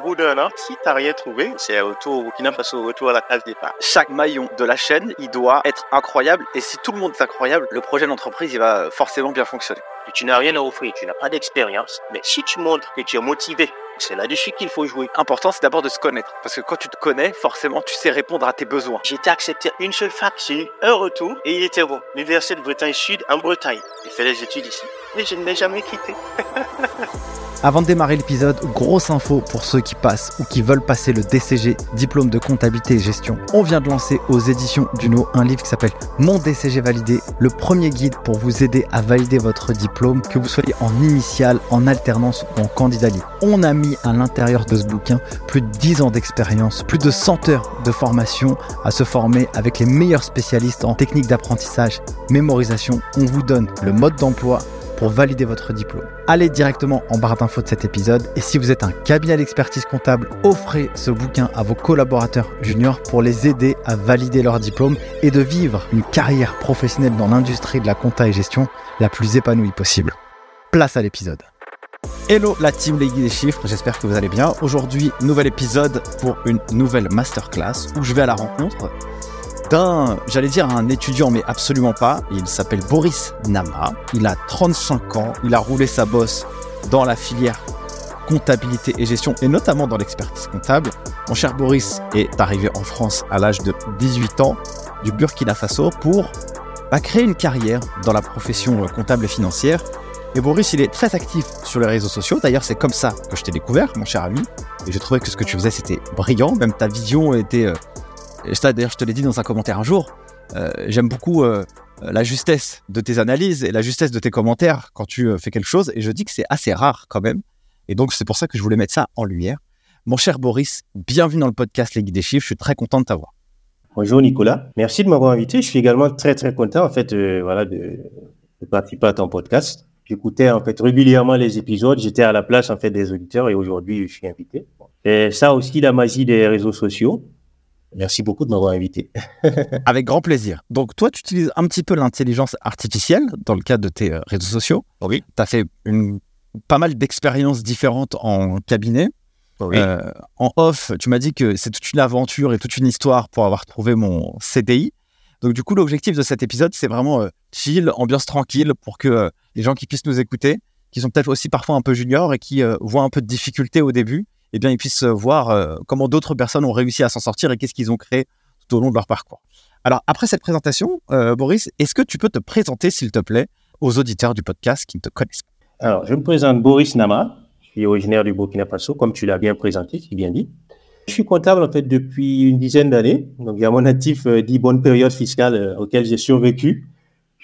Au bout d'un an, si t'as rien trouvé, c'est retour au Burkina Faso, retour à la case départ. Chaque maillon de la chaîne, il doit être incroyable. Et si tout le monde est incroyable, le projet d'entreprise, il va forcément bien fonctionner. Tu n'as rien à offrir, tu n'as pas d'expérience. Mais si tu montres que tu es motivé, c'est là-dessus qu'il faut jouer. Important, c'est d'abord de se connaître. Parce que quand tu te connais, forcément, tu sais répondre à tes besoins. J'ai été accepté une seule fac, j'ai eu un retour et il était bon. L'Université de Bretagne Sud en Bretagne. J'ai fait les études ici. Et je ne l'ai jamais quitté. Avant de démarrer l'épisode, grosse info pour ceux qui passent ou qui veulent passer le DCG, diplôme de comptabilité et gestion. On vient de lancer aux éditions Duno un livre qui s'appelle Mon DCG validé, le premier guide pour vous aider à valider votre diplôme, que vous soyez en initiale, en alternance ou en candidat libre. On a mis à l'intérieur de ce bouquin plus de 10 ans d'expérience, plus de 100 heures de formation à se former avec les meilleurs spécialistes en technique d'apprentissage, mémorisation. On vous donne le mode d'emploi pour valider votre diplôme. Allez directement en barre d'infos de cet épisode et si vous êtes un cabinet d'expertise comptable, offrez ce bouquin à vos collaborateurs juniors pour les aider à valider leur diplôme et de vivre une carrière professionnelle dans l'industrie de la compta et gestion la plus épanouie possible. Place à l'épisode. Hello la team Les Guides des Chiffres, j'espère que vous allez bien. Aujourd'hui, nouvel épisode pour une nouvelle masterclass où je vais à la rencontre d'un, j'allais dire un étudiant, mais absolument pas. Il s'appelle Boris Nama. Il a 35 ans. Il a roulé sa bosse dans la filière comptabilité et gestion, et notamment dans l'expertise comptable. Mon cher Boris est arrivé en France à l'âge de 18 ans du Burkina Faso pour bah, créer une carrière dans la profession comptable et financière. Et Boris, il est très actif sur les réseaux sociaux. D'ailleurs, c'est comme ça que je t'ai découvert, mon cher ami. Et je trouvais que ce que tu faisais, c'était brillant. Même ta vision était euh, d'ailleurs, je te l'ai dit dans un commentaire un jour, euh, j'aime beaucoup euh, la justesse de tes analyses et la justesse de tes commentaires quand tu fais quelque chose, et je dis que c'est assez rare quand même. Et donc, c'est pour ça que je voulais mettre ça en lumière. Mon cher Boris, bienvenue dans le podcast Les Guides des Chiffres, je suis très content de t'avoir. Bonjour Nicolas, merci de m'avoir invité. Je suis également très très content en fait voilà, de, de participer à ton podcast. J'écoutais en fait régulièrement les épisodes, j'étais à la place en fait des auditeurs et aujourd'hui je suis invité. Et ça aussi la magie des réseaux sociaux, Merci beaucoup de m'avoir invité. Avec grand plaisir. Donc, toi, tu utilises un petit peu l'intelligence artificielle dans le cadre de tes euh, réseaux sociaux. Oui. Tu as fait une, pas mal d'expériences différentes en cabinet. Oui. Euh, en off, tu m'as dit que c'est toute une aventure et toute une histoire pour avoir trouvé mon CDI. Donc, du coup, l'objectif de cet épisode, c'est vraiment euh, chill, ambiance tranquille pour que les gens qui puissent nous écouter, qui sont peut-être aussi parfois un peu juniors et qui voient un peu de difficulté au début, eh bien, ils puissent voir euh, comment d'autres personnes ont réussi à s'en sortir et qu'est-ce qu'ils ont créé tout au long de leur parcours. Alors, après cette présentation, euh, Boris, est-ce que tu peux te présenter, s'il te plaît, aux auditeurs du podcast qui ne te connaissent pas? Alors, je me présente Boris Nama. Je suis originaire du Burkina Faso, comme tu l'as bien présenté, si bien dit. Je suis comptable, en fait, depuis une dizaine d'années. Donc, il y a mon actif euh, dit bonne période fiscale euh, auquel j'ai survécu.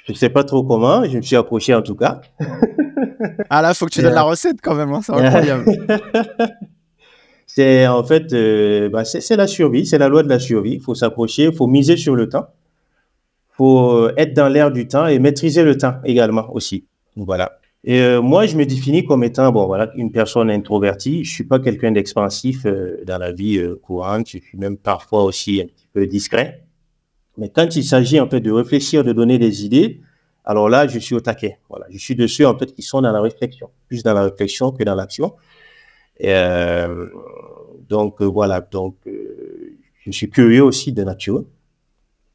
Je ne sais pas trop comment, je me suis approché en tout cas. ah là, il faut que tu donnes la recette quand même, hein, c'est incroyable. C'est en fait, euh, bah, c'est la survie, c'est la loi de la survie. Il faut s'approcher, il faut miser sur le temps. Il faut euh, être dans l'air du temps et maîtriser le temps également aussi. voilà. Et euh, moi, je me définis comme étant bon, voilà, une personne introvertie. Je suis pas quelqu'un d'expansif dans la vie courante. Je suis même parfois aussi un petit peu discret. Mais quand il s'agit en fait de réfléchir, de donner des idées, alors là, je suis au taquet. Voilà, je suis de ceux en fait qui sont dans la réflexion, plus dans la réflexion que dans l'action. Euh, donc euh, voilà, donc euh, je suis curieux aussi de nature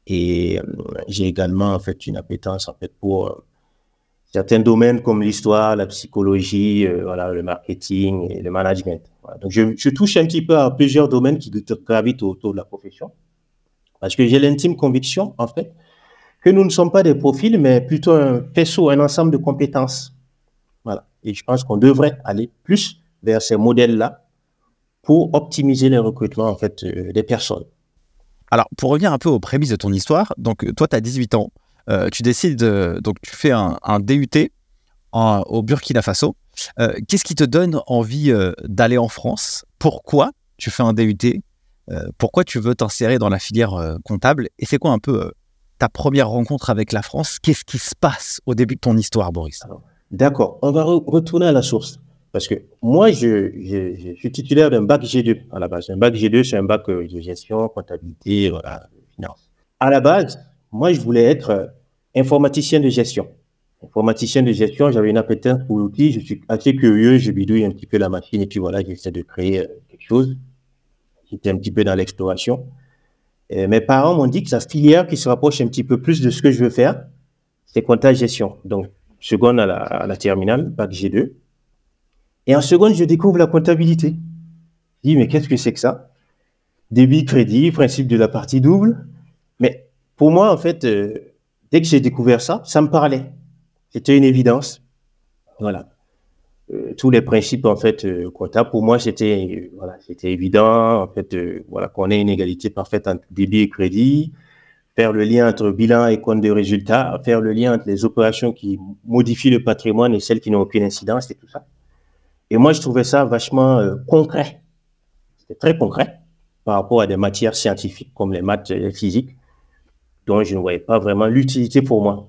et j'ai également en fait une appétence en fait pour certains domaines comme l'histoire, la psychologie, voilà, le marketing et le management. Donc je, je, touche un petit peu à plusieurs domaines qui gravitent autour de la profession parce que j'ai l'intime conviction en fait que nous ne sommes pas des profils mais plutôt un faisceau, un ensemble de compétences. Voilà. Et je pense qu'on devrait aller plus vers ces modèles-là pour optimiser les recrutements en fait, euh, des personnes. Alors, pour revenir un peu aux prémices de ton histoire, donc toi, tu as 18 ans, euh, tu décides, donc tu fais un, DUT au Burkina Faso. Euh, qu'est-ce qui te donne envie d'aller en France? Pourquoi tu fais un DUT Pourquoi tu veux t'insérer dans la filière comptable Et c'est quoi un peu ta première rencontre avec la France? Qu'est-ce qui se passe au début de ton histoire, Boris? D'accord, on va retourner à la source. Parce que moi, je, suis titulaire d'un bac G2 à la base. Un bac G2, c'est un bac euh, de gestion, comptabilité, voilà, finance. À la base, moi, je voulais être euh, informaticien de gestion. Informaticien de gestion, j'avais une appétence pour l'outil, je suis assez curieux, je bidouille un petit peu la machine et puis voilà, j'essaie de créer euh, quelque chose. J'étais un petit peu dans l'exploration. Et mes parents m'ont dit que la filière qui se rapproche un petit peu plus de ce que je veux faire, c'est compta gestion. Donc, seconde à la, à la terminale, bac G2. Et en seconde, je découvre la comptabilité. Je dis, mais qu'est-ce que c'est que ça? Débit, crédit, principe de la partie double. Mais pour moi, en fait, euh, dès que j'ai découvert ça, ça me parlait. C'était une évidence. Voilà. Euh, tous les principes, en fait, euh, comptables, pour moi, c'était voilà, c'était évident. En fait, euh, voilà, qu'on ait une égalité parfaite entre débit et crédit, faire le lien entre bilan et compte de résultat, faire le lien entre les opérations qui modifient le patrimoine et celles qui n'ont aucune incidence et tout ça. Et moi, je trouvais ça vachement euh, concret. C'était très concret par rapport à des matières scientifiques comme les maths et les physiques, dont je ne voyais pas vraiment l'utilité pour moi.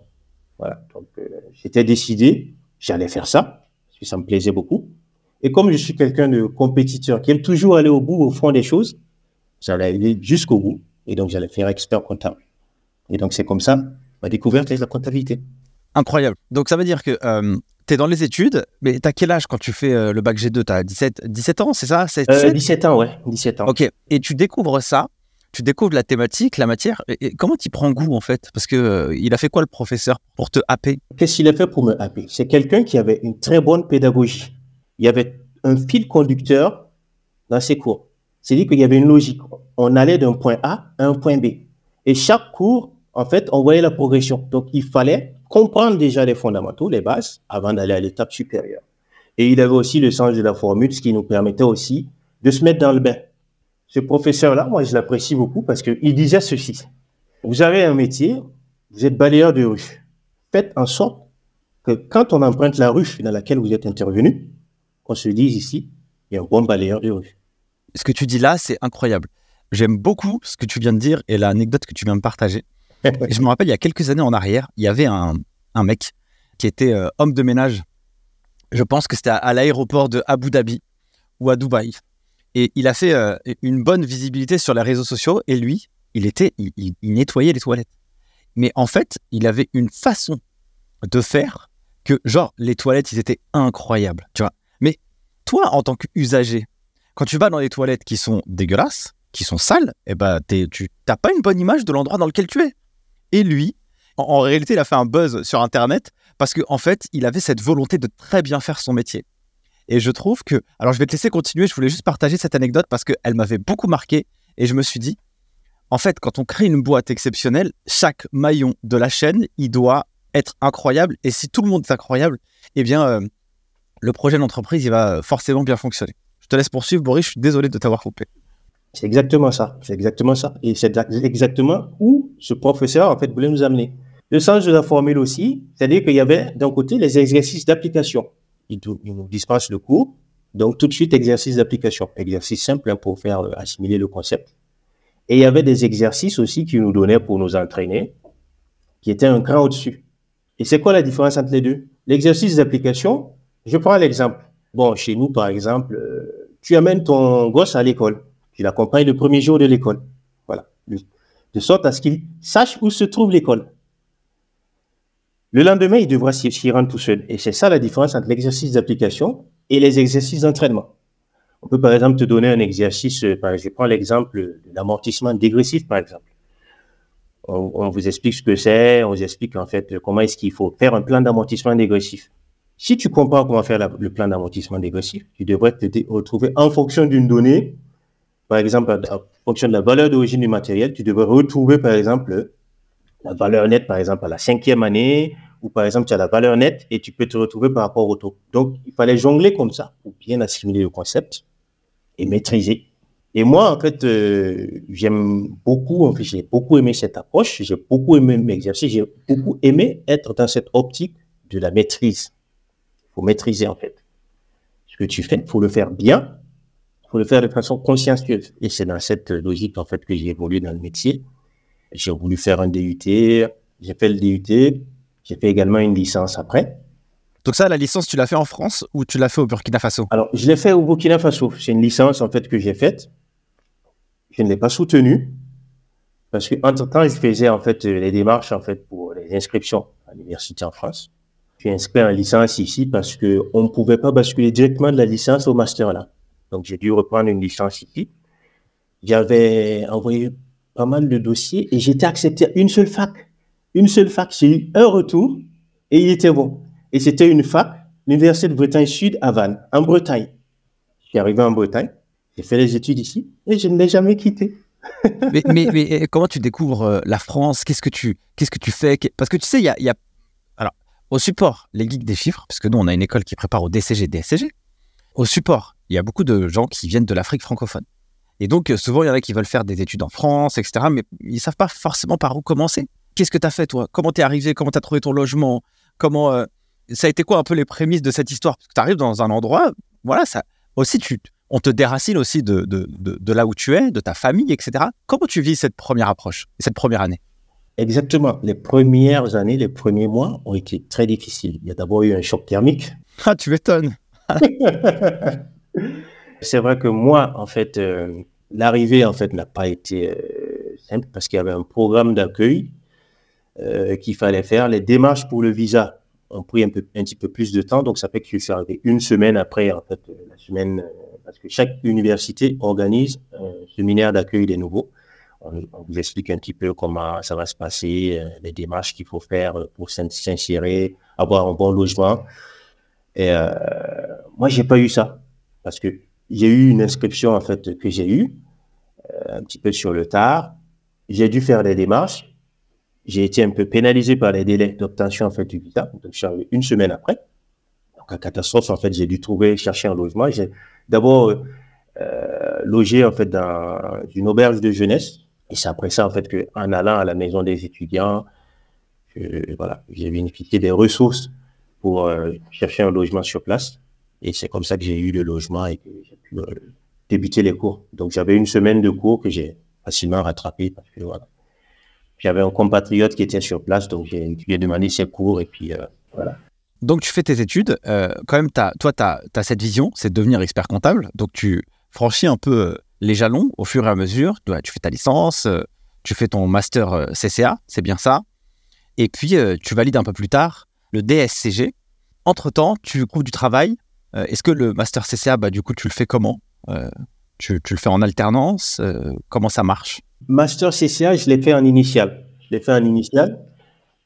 Voilà. Donc, euh, j'étais décidé, j'allais faire ça, que ça me plaisait beaucoup. Et comme je suis quelqu'un de compétiteur qui aime toujours aller au bout, au fond des choses, j'allais aller jusqu'au bout. Et donc, j'allais faire expert comptable. Et donc, c'est comme ça, ma découverte est la comptabilité. Incroyable. Donc ça veut dire que tu es dans les études, mais tu as quel âge quand tu fais euh, le bac G2 Tu as 17, 17 ans, c'est ça? C'est- Euh, 17? 17 ans, ouais, 17 ans. Ok. Et tu découvres ça, tu découvres la thématique, la matière. Et, comment tu prends goût en fait? Parce que euh, il a fait quoi le professeur pour te happer? Qu'est-ce qu'il a fait pour me happer? C'est quelqu'un qui avait une très bonne pédagogie. Il y avait un fil conducteur dans ses cours. C'est-à-dire qu'il y avait une logique. On allait d'un point A à un point B. Et chaque cours, en fait, on voyait la progression. Donc, il fallait comprendre déjà les fondamentaux, les bases, avant d'aller à l'étape supérieure. Et il avait aussi le sens de la formule, ce qui nous permettait aussi de se mettre dans le bain. Ce professeur-là, moi, je l'apprécie beaucoup parce qu'il disait ceci. Vous avez un métier, vous êtes balayeur de rue. Faites en sorte que quand on emprunte la rue dans laquelle vous êtes intervenu, qu'on se dise ici, il y a un bon balayeur de rue. Ce que tu dis là, c'est incroyable. J'aime beaucoup ce que tu viens de dire et l'anecdote que tu viens de partager. Je me rappelle, il y a quelques années en arrière, il y avait un, un mec qui était euh, homme de ménage. Je pense que c'était à, à l'aéroport de Abu Dhabi ou à Dubaï. Et il a fait euh, une bonne visibilité sur les réseaux sociaux. Et lui, il était, il, nettoyait les toilettes. Mais en fait, il avait une façon de faire que, genre, les toilettes, ils étaient incroyables. Tu vois. Mais toi, en tant qu'usager, quand tu vas dans les toilettes qui sont dégueulasses, qui sont sales, eh ben, tu n'as pas une bonne image de l'endroit dans lequel tu es. Et lui, en, en réalité, il a fait un buzz sur Internet parce qu'en en fait, il avait cette volonté de très bien faire son métier. Et je trouve que... Alors, je vais te laisser continuer. Je voulais juste partager cette anecdote parce qu'elle m'avait beaucoup marqué. Et je me suis dit, en fait, quand on crée une boîte exceptionnelle, chaque maillon de la chaîne, il doit être incroyable. Et si tout le monde est incroyable, eh bien, euh, le projet d'entreprise, il va forcément bien fonctionner. Je te laisse poursuivre, Boris. Je suis désolé de t'avoir coupé. C'est exactement ça. C'est exactement ça. Et c'est exactement où ce professeur, en fait, voulait nous amener. Le sens de la formule aussi, c'est-à-dire qu'il y avait d'un côté les exercices d'application. Il, nous- il nous dispense le cours. Donc, tout de suite, exercice d'application. Exercice simple hein, pour faire euh, assimiler le concept. Et il y avait des exercices aussi qu'il nous donnait pour nous entraîner, qui étaient un cran au-dessus. Et c'est quoi la différence entre les deux? L'exercice d'application, je prends l'exemple. Bon, chez nous, par exemple, euh, tu amènes ton gosse à l'école. Tu l'accompagnes le premier jour de l'école. Voilà. De sorte à ce qu'il sache où se trouve l'école. Le lendemain, il devra s'y rendre tout seul. Et c'est ça la différence entre l'exercice d'application et les exercices d'entraînement. On peut par exemple te donner un exercice, euh, je prends l'exemple de l'amortissement dégressif, par exemple. On, vous explique ce que c'est, on vous explique en fait comment est-ce qu'il faut faire un plan d'amortissement dégressif. Si tu comprends comment faire le plan d'amortissement dégressif, tu devrais te retrouver en fonction d'une donnée, par exemple, en fonction de la valeur d'origine du matériel, tu devrais retrouver, par exemple, la valeur nette, par exemple, à la cinquième année, ou par exemple, tu as la valeur nette et tu peux te retrouver par rapport au taux. Donc, il fallait jongler comme ça pour bien assimiler le concept et maîtriser. Et moi, en fait, euh, j'aime beaucoup, en fait, j'ai beaucoup aimé cette approche, j'ai beaucoup aimé m'exercer, j'ai beaucoup aimé être dans cette optique de la maîtrise. Il faut maîtriser, en fait. Ce que tu fais, il faut le faire bien, il faut le faire de façon consciencieuse. Et c'est dans cette logique, en fait, que j'ai évolué dans le métier. J'ai voulu faire un DUT, j'ai fait le DUT, j'ai fait également une licence après. Donc ça, la licence, tu l'as fait en France ou tu l'as fait au Burkina Faso? Alors, je l'ai fait au Burkina Faso. C'est une licence, en fait, que j'ai faite. Je ne l'ai pas soutenue parce que entre temps, je faisais, en fait, euh, les démarches, en fait, pour les inscriptions à l'université en France. Suis inscrit en licence ici parce que on ne pouvait pas basculer directement de la licence au master là. Donc, j'ai dû reprendre une licence ici. J'avais envoyé pas mal de dossiers et j'étais accepté à une seule fac. Une seule fac. J'ai eu un retour et il était bon. Et c'était une fac, l'Université de Bretagne Sud à Vannes, en Bretagne. Je arrivé en Bretagne, j'ai fait les études ici et je ne l'ai jamais quitté. mais, mais, comment tu découvres euh, la France? Qu'est-ce que tu fais? Parce que tu sais, il y a, alors au support les geeks des chiffres, parce que nous on a une école qui prépare au DCG, DSCG. Au support, il y a beaucoup de gens qui viennent de l'Afrique francophone. Et donc euh, souvent il y en a qui veulent faire des études en France, etc. Mais ils savent pas forcément par où commencer. Qu'est-ce que tu as fait toi? Comment t'es arrivé? Comment tu as trouvé ton logement? Comment euh, ça a été quoi un peu les prémices de cette histoire? Parce que tu arrives dans un endroit, voilà, ça aussi tu on te déracine aussi de, de, de, là où tu es, de ta famille, etc. Comment tu vis cette première approche, cette première année? Exactement. Les premières années, les premiers mois ont été très difficiles. Il y a d'abord eu un choc thermique. Ah, tu m'étonnes. C'est vrai que moi, en fait, euh, l'arrivée, en fait, n'a pas été euh, simple parce qu'il y avait un programme d'accueil euh, qu'il fallait faire. Les démarches pour le visa ont pris un, peu, un petit peu plus de temps. Donc, ça fait que je suis arrivé une semaine après, en fait, la semaine parce que chaque université organise un séminaire d'accueil des nouveaux. On, vous explique un petit peu comment ça va se passer, euh, les démarches qu'il faut faire pour s'insérer, avoir un bon logement. Et euh, moi, j'ai pas eu ça parce que j'ai eu une inscription en fait que j'ai eue euh, un petit peu sur le tard. J'ai dû faire des démarches. J'ai été un peu pénalisé par les délais d'obtention en fait du visa. Donc, je suis arrivé une semaine après. Donc, en catastrophe, en fait, j'ai dû trouver, chercher un logement. J'ai d'abord euh, logé en fait dans une auberge de jeunesse. Et c'est après ça en fait que, en allant à la maison des étudiants, voilà, j'ai bénéficié des ressources pour euh, chercher un logement sur place. Et c'est comme ça que j'ai eu le logement et que j'ai pu euh, débuter les cours. Donc j'avais une semaine de cours que j'ai facilement rattrapé parce que voilà. J'avais un compatriote qui était sur place, donc j'ai demandé ses cours voilà. Donc, tu fais tes études. Euh, quand même, toi, tu as, cette vision, c'est de devenir expert comptable. Donc, tu franchis un peu euh, les jalons au fur et à mesure. Tu fais ta licence, euh, tu fais ton master CCA, c'est bien ça. Et puis, tu valides un peu plus tard le DSCG. Entre-temps, tu trouves du travail. Est-ce que le master CCA, bah, du coup, tu le fais comment? Tu, le fais en alternance? Comment ça marche? Master CCA, je l'ai fait en initial. Je l'ai fait en initial.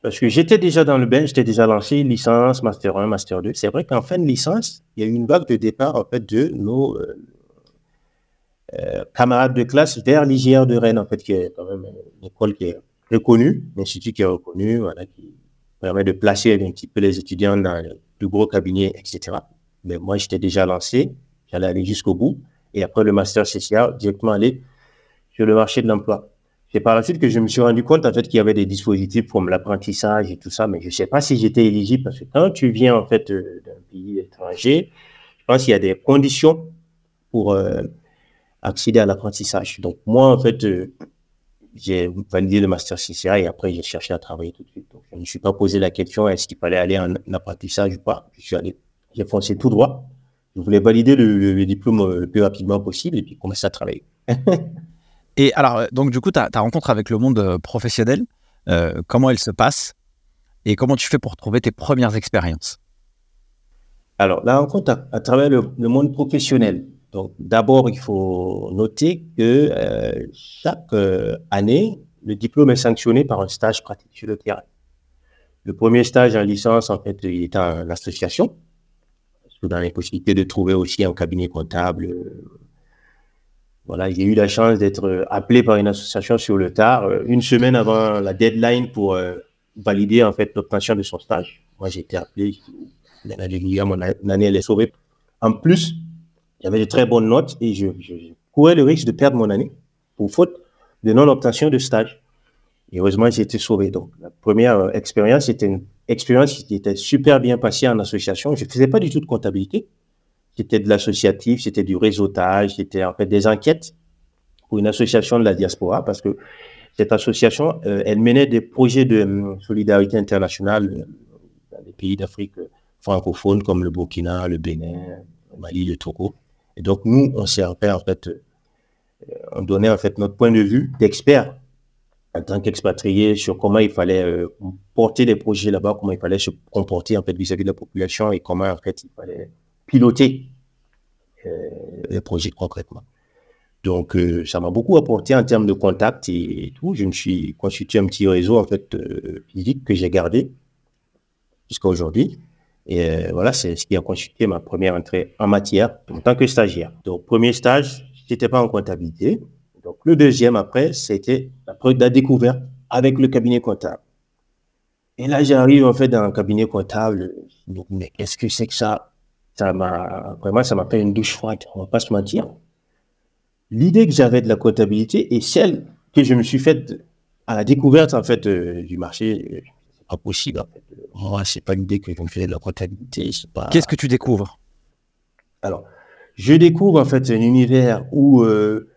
Parce que j'étais déjà dans le bain, j'étais déjà lancé, licence, master 1, master 2. C'est vrai qu'en fin de licence, il y a eu une vague de départ en fait, de nos euh, euh, camarades de classe vers l'IGR de Rennes, en fait, qui est quand même une école qui est reconnue, un institut qui est reconnu, voilà, qui permet de placer un petit peu les étudiants dans le plus gros cabinet, etc. Mais moi, j'étais déjà lancé, j'allais aller jusqu'au bout. Et après le master CCA, directement aller sur le marché de l'emploi. C'est par la suite que je me suis rendu compte en fait qu'il y avait des dispositifs comme l'apprentissage et tout ça, mais je ne sais pas si j'étais éligible parce que quand tu viens en fait euh, d'un pays étranger, je pense qu'il y a des conditions pour euh, accéder à l'apprentissage. Donc moi en fait, euh, j'ai validé le master CCA et après j'ai cherché à travailler tout de suite. Donc je ne me suis pas posé la question est-ce qu'il fallait aller en apprentissage ou pas. Je suis allé, j'ai foncé tout droit. Je voulais valider le, le diplôme le plus rapidement possible et puis commencer à travailler. Et alors, euh, donc du coup, ta, rencontre avec le monde euh, professionnel, euh, comment elle se passe et comment tu fais pour trouver tes premières expériences? Alors, la rencontre à, travers le, monde professionnel. Donc, d'abord, il faut noter que chaque année, le diplôme est sanctionné par un stage pratique sur le terrain. Le premier stage en licence, en fait, il est en association. Dans les possibilités de trouver aussi un cabinet comptable, voilà, j'ai eu la chance d'être euh, appelé par une association sur le tard, euh, une semaine avant la deadline pour euh, valider en fait l'obtention de son stage. Moi, j'ai été appelé, mon année elle est sauvée. En plus, j'avais de très bonnes notes et je, courais le risque de perdre mon année pour faute de non-obtention de stage. Et heureusement, j'ai été sauvé. Donc, la première expérience, c'était une expérience qui était super bien passée en association. Je ne faisais pas du tout de comptabilité. C'était de l'associatif, c'était du réseautage, c'était en fait des enquêtes pour une association de la diaspora parce que cette association, euh, elle menait des projets de hum, solidarité internationale euh, dans des pays d'Afrique francophone comme le Burkina, le Bénin, le Mali, le Togo. Et donc nous, on servait en fait, euh, on donnait en fait notre point de vue d'expert en tant qu'expatrié sur comment il fallait porter des projets là-bas, comment il fallait se comporter en fait vis-à-vis -vis de la population et comment en fait il fallait piloter les projets concrètement. Donc, euh, ça m'a beaucoup apporté en termes de contact et, tout. Je me suis constitué un petit réseau, en fait, euh, physique que j'ai gardé jusqu'à aujourd'hui. Et euh, voilà, c'est ce qui a constitué ma première entrée en matière en tant que stagiaire. Donc, premier stage, j'étais pas en comptabilité. Donc, le deuxième, après, c'était la, la découverte avec le cabinet comptable. Et là, j'arrive, en fait, dans un cabinet comptable. mais qu'est-ce que c'est que ça? Ça m'a, vraiment, ça m'a fait une douche froide. On va pas se mentir l'idée que j'avais de la comptabilité et celle que je me suis faite à la découverte en fait euh, du marché, euh, c'est pas possible. En fait. Moi, c'est pas l'idée que je me faisais de la comptabilité. Pas... Qu'est-ce que tu découvres? Alors, je découvre en fait un univers où euh,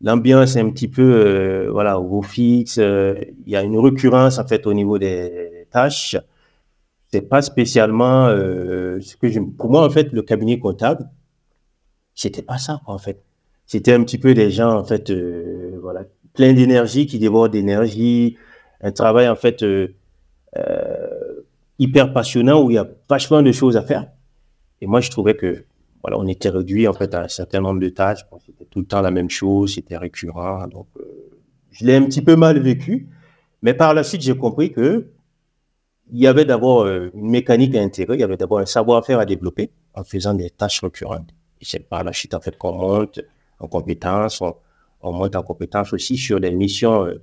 l'ambiance est un petit peu voilà au fixe. Il y a une récurrence en fait au niveau des tâches. C'est pas spécialement ce que je. Pour moi en fait, le cabinet comptable, c'était pas ça en fait c'était un petit peu des gens, en fait, euh, voilà, plein d'énergie, qui débordent d'énergie, un travail, en fait, euh, euh, hyper passionnant où il y a vachement de choses à faire. Et moi, je trouvais que, voilà, on était réduit, en fait, à un certain nombre de tâches. c'était tout le temps la même chose, c'était récurrent. Donc, je l'ai un petit peu mal vécu. Mais par la suite, j'ai compris que il y avait d'abord une mécanique à intégrer, il y avait d'abord un savoir-faire à développer en faisant des tâches récurrentes. Et c'est par la suite, en fait, qu'on monte en compétences, on, monte en compétences aussi sur des missions euh,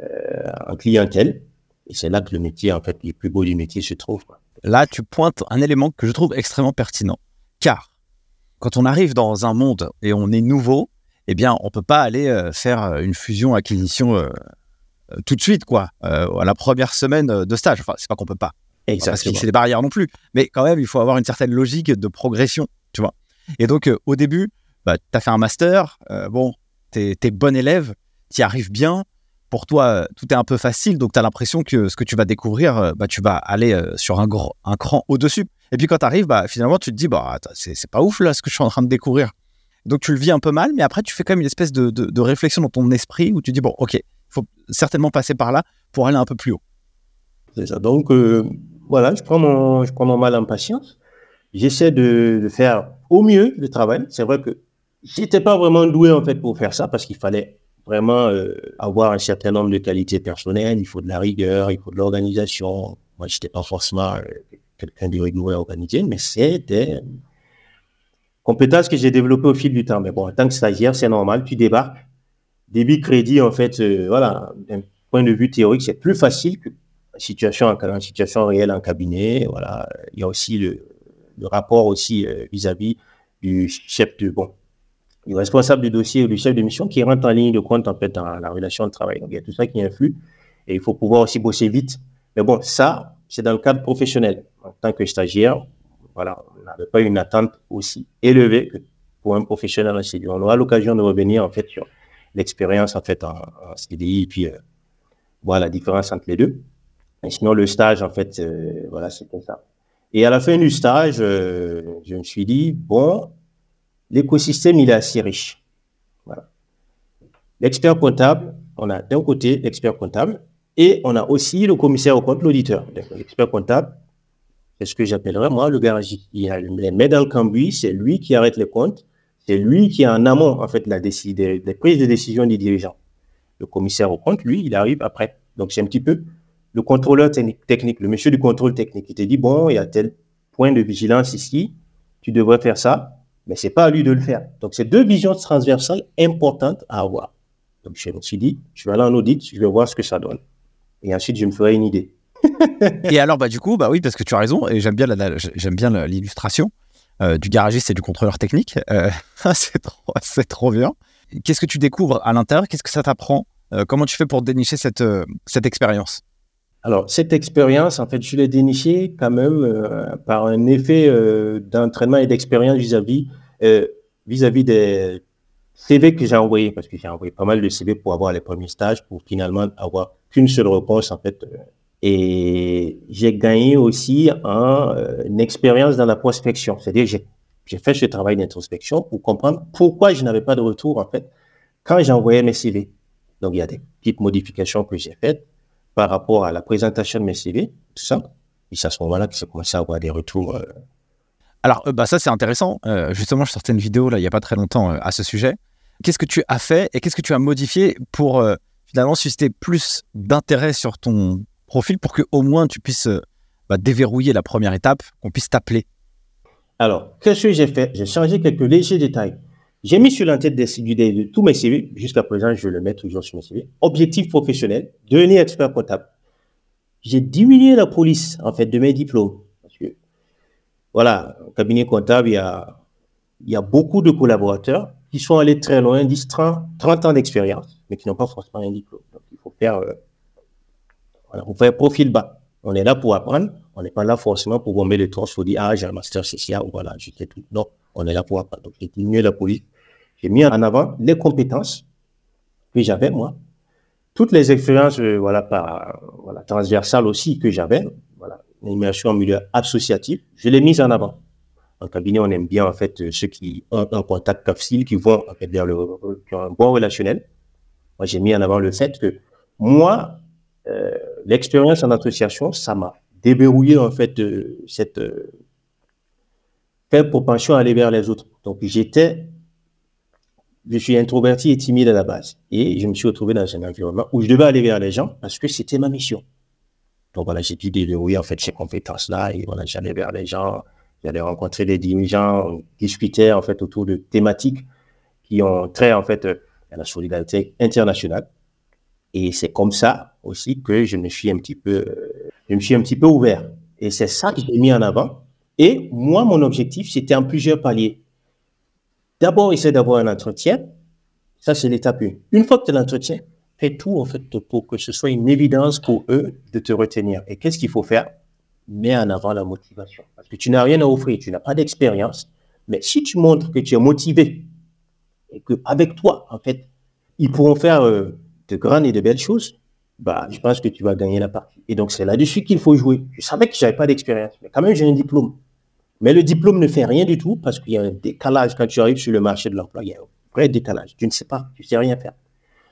euh, en clientèle. Et c'est là que le métier, en fait, le plus beau du métier se trouve. Là, tu pointes un élément que je trouve extrêmement pertinent. Car quand on arrive dans un monde et on est nouveau, eh bien, on peut pas aller euh, faire une fusion-acquisition tout de suite, quoi, à la première semaine de stage. Enfin, c'est pas qu'on peut pas. Exactement. Parce que c'est des barrières non plus. Mais quand même, il faut avoir une certaine logique de progression, tu vois. Et donc, au début, bah, tu as fait un master, euh, bon, tu es, bon élève, tu y arrives bien. Pour toi, euh, tout est un peu facile, donc tu as l'impression que ce que tu vas découvrir, euh, bah, tu vas aller sur un, un cran au-dessus. Et puis quand tu arrives, bah, finalement, tu te dis, bah, c'est pas ouf là ce que je suis en train de découvrir. Donc tu le vis un peu mal, mais après, tu fais quand même une espèce de, de, réflexion dans ton esprit où tu dis, bon, ok, faut certainement passer par là pour aller un peu plus haut. C'est ça. Donc, voilà, je prends, mon, je prends mon mal en patience. J'essaie de, faire au mieux le travail. C'est vrai que J'étais pas vraiment doué en fait pour faire ça parce qu'il fallait vraiment euh, avoir un certain nombre de qualités personnelles. Il faut de la rigueur, il faut de l'organisation. Moi, j'étais pas forcément euh, quelqu'un de rigoureux organisé, mais c'était compétence que j'ai développée au fil du temps. Mais bon, en tant que stagiaire, c'est normal, tu débarques. Débit crédit, en fait, euh, voilà, d'un point de vue théorique, c'est plus facile que situation en, situation réelle en cabinet. Voilà, il y a aussi le, rapport aussi vis-à-vis du chef de bon du responsable du dossier ou du chef de mission qui rentre en ligne de compte en fait dans la relation de travail. Donc il y a tout ça qui influe et il faut pouvoir aussi bosser vite. Mais bon, ça, c'est dans le cadre professionnel. En tant que stagiaire, voilà, on n'avait pas une attente aussi élevée que pour un professionnel en. On aura l'occasion de revenir en fait sur l'expérience en fait en, CDI et puis euh, voir la différence entre les deux. Sinon, le stage, en fait, euh, voilà, c'était ça. Et à la fin du stage, euh, je me suis dit, bon, l'écosystème, il est assez riche. L'expert comptable, on a d'un côté l'expert comptable et on a aussi le commissaire au compte, l'auditeur. L'expert comptable, c'est ce que j'appellerais moi le garagiste. Il a les mains dans le cambouis, c'est lui qui arrête les comptes, c'est lui qui est en amont en fait la des, prises de décision des dirigeants. Le commissaire au compte, lui, il arrive après. Donc c'est un petit peu le contrôleur technique, le monsieur du contrôle technique. Il te dit bon, il y a tel point de vigilance ici, tu devrais faire ça mais c'est pas à lui de le faire. Donc, c'est deux visions transversales importantes à avoir. Donc, je me suis dit, je vais aller en audit, je vais voir ce que ça donne. Et ensuite, je me ferai une idée. et alors, bah, du coup, bah oui, parce que tu as raison, et j'aime bien, j'aime bien l'illustration euh, du garagiste et du contrôleur technique. Euh, c'est trop, trop bien. Qu'est-ce que tu découvres à l'intérieur? Qu'est-ce que ça t'apprend? Euh, Comment tu fais pour dénicher cette, cette expérience? Alors, cette expérience, en fait, je l'ai dénichée quand même par un effet d'entraînement et d'expérience vis-à-vis vis-à-vis des CV que j'ai envoyés, parce que j'ai envoyé pas mal de CV pour avoir les premiers stages, pour finalement avoir qu'une seule réponse, en fait. Et j'ai gagné aussi en une expérience dans la prospection. C'est-à-dire, j'ai, fait ce travail d'introspection pour comprendre pourquoi je n'avais pas de retour, en fait, quand j'envoyais mes CV. Donc, il y a des petites modifications que j'ai faites par rapport à la présentation de mes CV, tout ça. Et c'est à ce moment-là que j'ai commencé à avoir des retours. Euh. Alors, euh, bah, ça, c'est intéressant. Euh, justement, je sortais une vidéo là, il n'y a pas très longtemps euh, à ce sujet. Qu'est-ce que tu as fait et qu'est-ce que tu as modifié pour euh, finalement susciter plus d'intérêt sur ton profil pour que au moins tu puisses euh, bah, déverrouiller la première étape, qu'on puisse t'appeler Alors, qu'est-ce que j'ai fait? J'ai changé quelques légers détails. J'ai mis sur la tête des de tous mes CV, jusqu'à présent, je le mets toujours sur mes CV. Objectif professionnel, devenir expert comptable. J'ai diminué la police, en fait, de mes diplômes. Parce que, voilà, au cabinet comptable, il y a, il y a beaucoup de collaborateurs qui sont allés très loin, 10, 30, 30 ans d'expérience, mais qui n'ont pas forcément un diplôme. Donc, il faut faire, euh, voilà, faut faire profil bas. On est là pour apprendre. On n'est pas là forcément pour bomber le torse pour dire, ah, j'ai un master CCA, ou voilà, je sais tout. Non, on est là pour apprendre. Donc, j'ai diminué la police. J'ai mis en avant les compétences que j'avais, moi. Toutes les expériences, euh, voilà, par, voilà, transversales aussi que j'avais. Voilà, une immersion en milieu associatif. Je l'ai mise en avant. En cabinet, on aime bien, en fait, ceux qui ont un contact facile, qui vont, en fait, vers le, qui ont un bon relationnel. Moi, j'ai mis en avant le fait que moi, euh, l'expérience en association, ça m'a déverrouillé, en fait, euh, cette euh, propension à aller vers les autres. Donc, j'étais, je suis introverti et timide à la base. Et je me suis retrouvé dans un environnement où je devais aller vers les gens parce que c'était ma mission. Donc, voilà, j'ai dû déverrouiller, en fait, ces compétences-là. Et j'allais vers les gens, j'allais rencontrer des dirigeants, on discutait, en fait, autour de thématiques qui ont trait, en fait, à la solidarité internationale. Et c'est comme ça aussi que je me suis un petit peu, euh, je me suis un petit peu ouvert. Et c'est ça que j'ai mis en avant. Et moi, mon objectif, c'était en plusieurs paliers. D'abord, essayer d'avoir un entretien. Ça, c'est l'étape 1. Une fois que tu as l'entretien, fais tout, en fait, pour que ce soit une évidence pour eux de te retenir. Et qu'est-ce qu'il faut faire? Mets en avant la motivation. Parce que tu n'as rien à offrir, tu n'as pas d'expérience. Mais si tu montres que tu es motivé et qu'avec toi, en fait, ils pourront faire euh, de grandes et de belles choses, bah, je pense que tu vas gagner la partie. Et donc, c'est là-dessus qu'il faut jouer. Je savais que j'avais pas d'expérience, mais quand même, j'ai un diplôme. Mais le diplôme ne fait rien du tout parce qu'il y a un décalage quand tu arrives sur le marché de l'emploi. Il y a un vrai décalage. Tu ne sais pas, tu sais rien faire.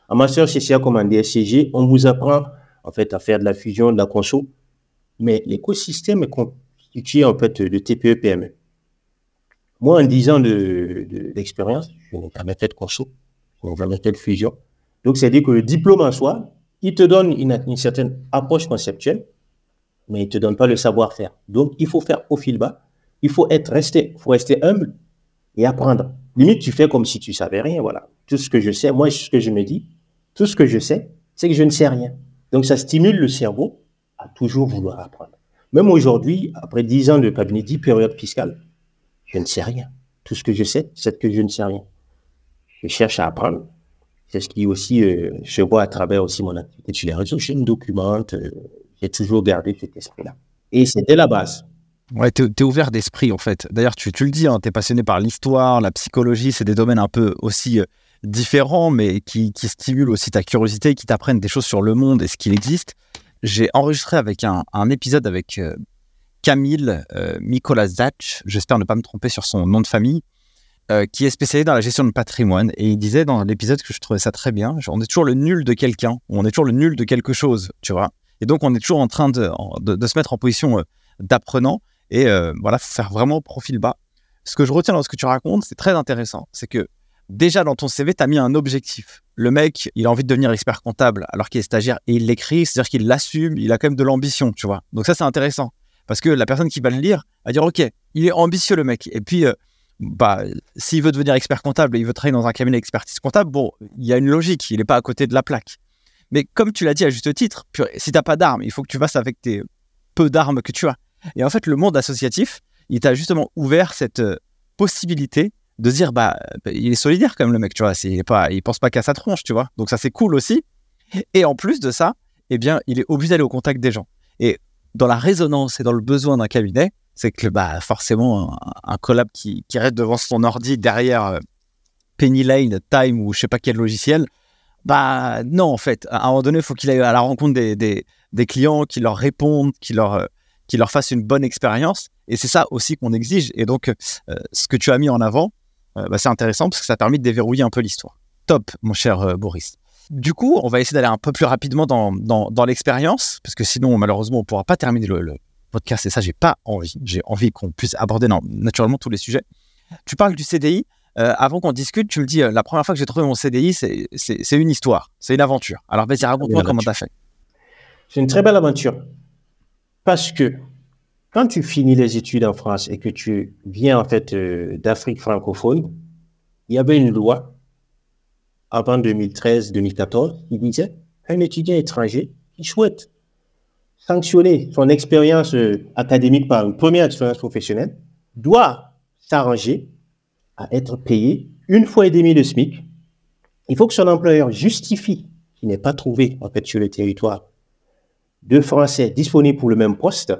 En master CCA comme en DSCG, on vous apprend, en fait, à faire de la fusion, de la conso. Mais l'écosystème est constitué, en fait, de TPE, PME. Moi, en 10 ans de- de- d'expérience, je n'ai jamais fait de conso. Je n'ai jamais fait de fusion. Donc, c'est-à-dire que le diplôme en soi, il te donne une, certaine approche conceptuelle, mais il ne te donne pas le savoir-faire. Donc, il faut faire profil bas. Il faut être resté, faut rester humble et apprendre. Limite, tu fais comme si tu savais rien. Voilà. Tout ce que je sais, moi, ce que je me dis, tout ce que je sais, c'est que je ne sais rien. Donc, ça stimule le cerveau à toujours vouloir apprendre. Même aujourd'hui, après 10 ans de cabinet, 10 périodes fiscales, je ne sais rien. Tout ce que je sais, c'est que je ne sais rien. Je cherche à apprendre. C'est ce qui aussi, euh, je vois à travers aussi mon activité sur les réseaux. Je me documente. euh, j'ai toujours gardé cet esprit-là. Et c'était la base. Ouais, t'es es ouvert d'esprit en fait. D'ailleurs, tu, tu le dis, hein, t'es passionné par l'histoire, la psychologie, c'est des domaines un peu aussi euh, différents, mais qui, stimulent aussi ta curiosité, qui t'apprennent des choses sur le monde et ce qu'il existe. J'ai enregistré avec un, épisode avec Camille euh, Mikolaszac, j'espère ne pas me tromper sur son nom de famille, euh, qui est spécialisé dans la gestion de patrimoine. Et il disait dans l'épisode que je trouvais ça très bien, on est toujours le nul de quelqu'un, on est toujours le nul de quelque chose, tu vois. Et donc, on est toujours en train de, de, se mettre en position euh, d'apprenant. Et euh, voilà, faut faire vraiment profil bas. Ce que je retiens dans ce que tu racontes, c'est très intéressant. C'est que déjà dans ton CV, tu as mis un objectif. Le mec, il a envie de devenir expert comptable alors qu'il est stagiaire et il l'écrit, c'est-à-dire qu'il l'assume, il a quand même de l'ambition, tu vois. Donc ça, c'est intéressant. Parce que la personne qui va le lire va dire, OK, il est ambitieux le mec. Et puis, bah, s'il veut devenir expert comptable et il veut travailler dans un cabinet d'expertise comptable, bon, il y a une logique, il n'est pas à côté de la plaque. Mais comme tu l'as dit à juste titre, si t'as pas d'armes, il faut que tu fasses avec tes peu d'armes que tu as. Et en fait, le monde associatif, il t'a justement ouvert cette euh, possibilité de dire, bah, bah, il est solidaire quand même le mec, tu vois. Il est pas, il pense pas qu'à sa tronche, tu vois. Donc ça, c'est cool aussi. Et en plus de ça, eh bien, il est obligé d'aller au contact des gens. Et dans la résonance et dans le besoin d'un cabinet, c'est que bah, forcément, un, collab qui, reste devant son ordi derrière euh, Penny Lane, Time ou je sais pas quel logiciel, bah non, en fait. À un moment donné, il faut qu'il aille à la rencontre des, clients, qui leur répondent, qui leur, euh, leur fassent une bonne expérience. Et c'est ça aussi qu'on exige. Et donc, euh, ce que tu as mis en avant, bah, c'est intéressant parce que ça permet de déverrouiller un peu l'histoire. Top, mon cher Boris. Du coup, on va essayer d'aller un peu plus rapidement dans, dans, dans l'expérience, parce que sinon, malheureusement, on ne pourra pas terminer le, le, podcast et ça, j'ai pas envie. J'ai envie qu'on puisse aborder naturellement tous les sujets. Tu parles du CDI. Euh, avant qu'on discute, tu me dis, euh, la première fois que j'ai trouvé mon CDI, c'est une histoire, c'est une aventure. Alors vas-y, raconte-moi comment tu as fait. C'est une très belle aventure. Parce que quand tu finis les études en France et que tu viens en fait euh, d'Afrique francophone, il y avait une loi avant 2013-2014 qui disait qu'un étudiant étranger qui souhaite sanctionner son expérience académique par une première expérience professionnelle doit s'arranger à être payé une fois et demie le SMIC. Il faut que son employeur justifie qu'il n'ait pas trouvé, en fait, sur le territoire de Français disponibles pour le même poste.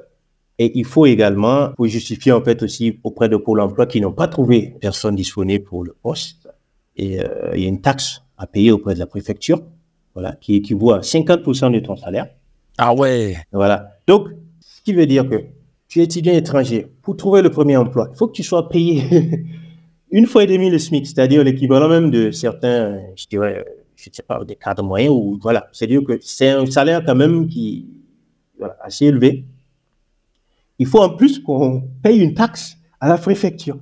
Et il faut également pour justifier, en fait, aussi auprès de Pôle emploi qui n'ont pas trouvé personne disponible pour le poste. Et euh, il y a une taxe à payer auprès de la préfecture, voilà, qui équivaut à 50% de ton salaire. Ah ouais. Voilà. Donc, ce qui veut dire que tu es étudiant étranger. Pour trouver le premier emploi, il faut que tu sois payé une fois et demie le SMIC, c'est-à-dire l'équivalent même de certains, je dirais, je ne sais pas, des cadres moyens ou voilà. C'est-à-dire que c'est un salaire quand même qui, voilà, assez élevé. Il faut en plus qu'on paye une taxe à la préfecture.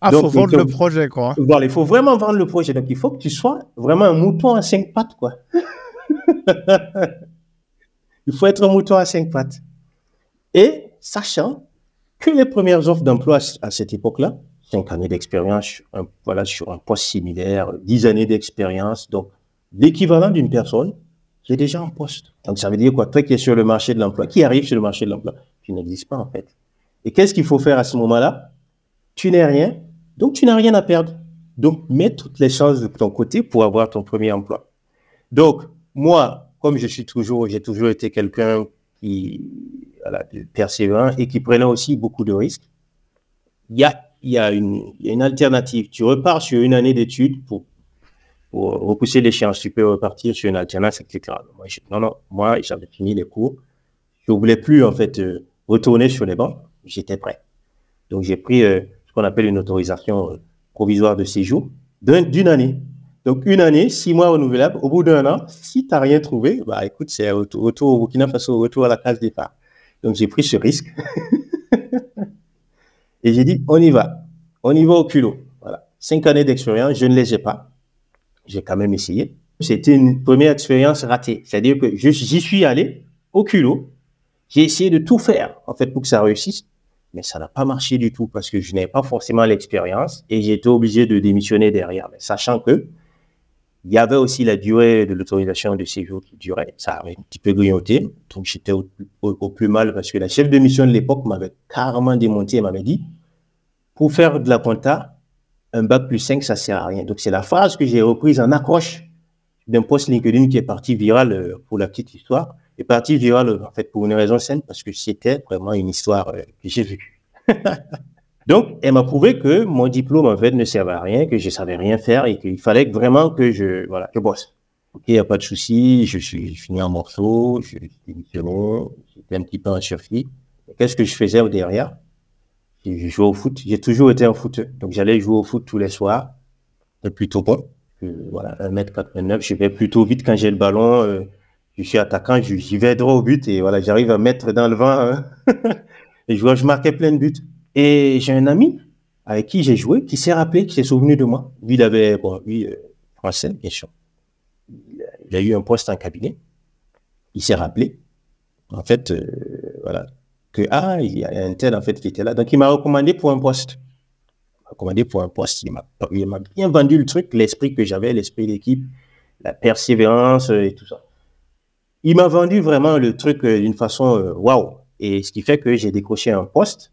Ah, il faut vendre le projet, quoi. Voilà, il faut vraiment vendre le projet. Donc, il faut que tu sois vraiment un mouton à cinq pattes, quoi. il faut être un mouton à cinq pattes. Et sachant que les premières offres d'emploi à cette époque-là, cinq années d'expérience, voilà, sur un poste similaire, dix années d'expérience. Donc, l'équivalent d'une personne est déjà en poste. Donc, ça veut dire quoi? Toi qui es sur le marché de l'emploi, qui arrive sur le marché de l'emploi, tu n'existes pas, en fait. Et qu'est-ce qu'il faut faire à ce moment-là? Tu n'es rien, donc tu n'as rien à perdre. Donc, mets toutes les chances de ton côté pour avoir ton premier emploi. Donc, moi, comme je suis toujours, j'ai toujours été quelqu'un qui, voilà, persévérant et qui prenait aussi beaucoup de risques, il y a il y, a une, une alternative. Tu repars sur une année d'études pour, pour repousser l'échéance. Tu peux repartir sur une alternance, etc. Moi, non, non, moi, j'avais fini les cours. Je ne voulais plus, en fait, euh, retourner sur les bancs. J'étais prêt. Donc, j'ai pris euh, ce qu'on appelle une autorisation euh, provisoire de séjour d'une année. Donc, une année, six mois renouvelables. Au bout d'un an, si tu n'as rien trouvé, bah, écoute, c'est retour, au Burkina Faso, retour à la case départ. Donc, j'ai pris ce risque. Et j'ai dit, on y va. On y va au culot. Voilà. Cinq années d'expérience, je ne les ai pas. J'ai quand même essayé. C'était une première expérience ratée. C'est-à-dire que j'y suis allé au culot. J'ai essayé de tout faire, en fait, pour que ça réussisse. Mais ça n'a pas marché du tout parce que je n'avais pas forcément l'expérience et été obligé de démissionner derrière. Mais sachant que il y avait aussi la durée de l'autorisation de séjour qui durait. Ça avait un petit peu grignoté. Donc, j'étais au, plus mal parce que la chef de mission de l'époque m'avait carrément démonté et m'avait dit, pour faire de la compta, un bac plus 5, ça sert à rien. Donc, c'est la phrase que j'ai reprise en accroche d'un post LinkedIn qui est parti viral euh, pour la petite histoire. Est parti viral, en fait, pour une raison simple, parce que c'était vraiment une histoire euh, que j'ai vécue. Donc, elle m'a prouvé que mon diplôme, en fait, ne servait à rien, que je savais rien faire et qu'il fallait vraiment que je, voilà, je bosse. Ok, il a pas de souci, je suis fini en morceaux, je suis démissionné, j'étais un petit peu en survie. Qu'est-ce que je faisais au derrière? je jouais au foot. J'ai toujours été un foot. Donc, j'allais jouer au foot tous les soirs. C'est plutôt bon. voilà, 1m89. Je vais plutôt vite quand j'ai le ballon. Euh, je suis attaquant, j'y vais droit au but et voilà, j'arrive à mettre dans le vent. Hein. et je marquais plein de buts. Et j'ai un ami avec qui j'ai joué qui s'est rappelé, qui s'est souvenu de moi. Lui, il avait, bon, lui, euh, français, bien sûr. Il a eu un poste en cabinet. Il s'est rappelé. En fait, euh, voilà, que, ah, il y a un tel, en fait, qui était là. Donc, il m'a recommandé pour un poste. Il m'a recommandé pour un poste. Il m'a bien vendu le truc, l'esprit que j'avais, l'esprit d'équipe, la persévérance et tout ça. Il m'a vendu vraiment le truc euh, d'une façon euh, waouh. Et ce qui fait que j'ai décroché un poste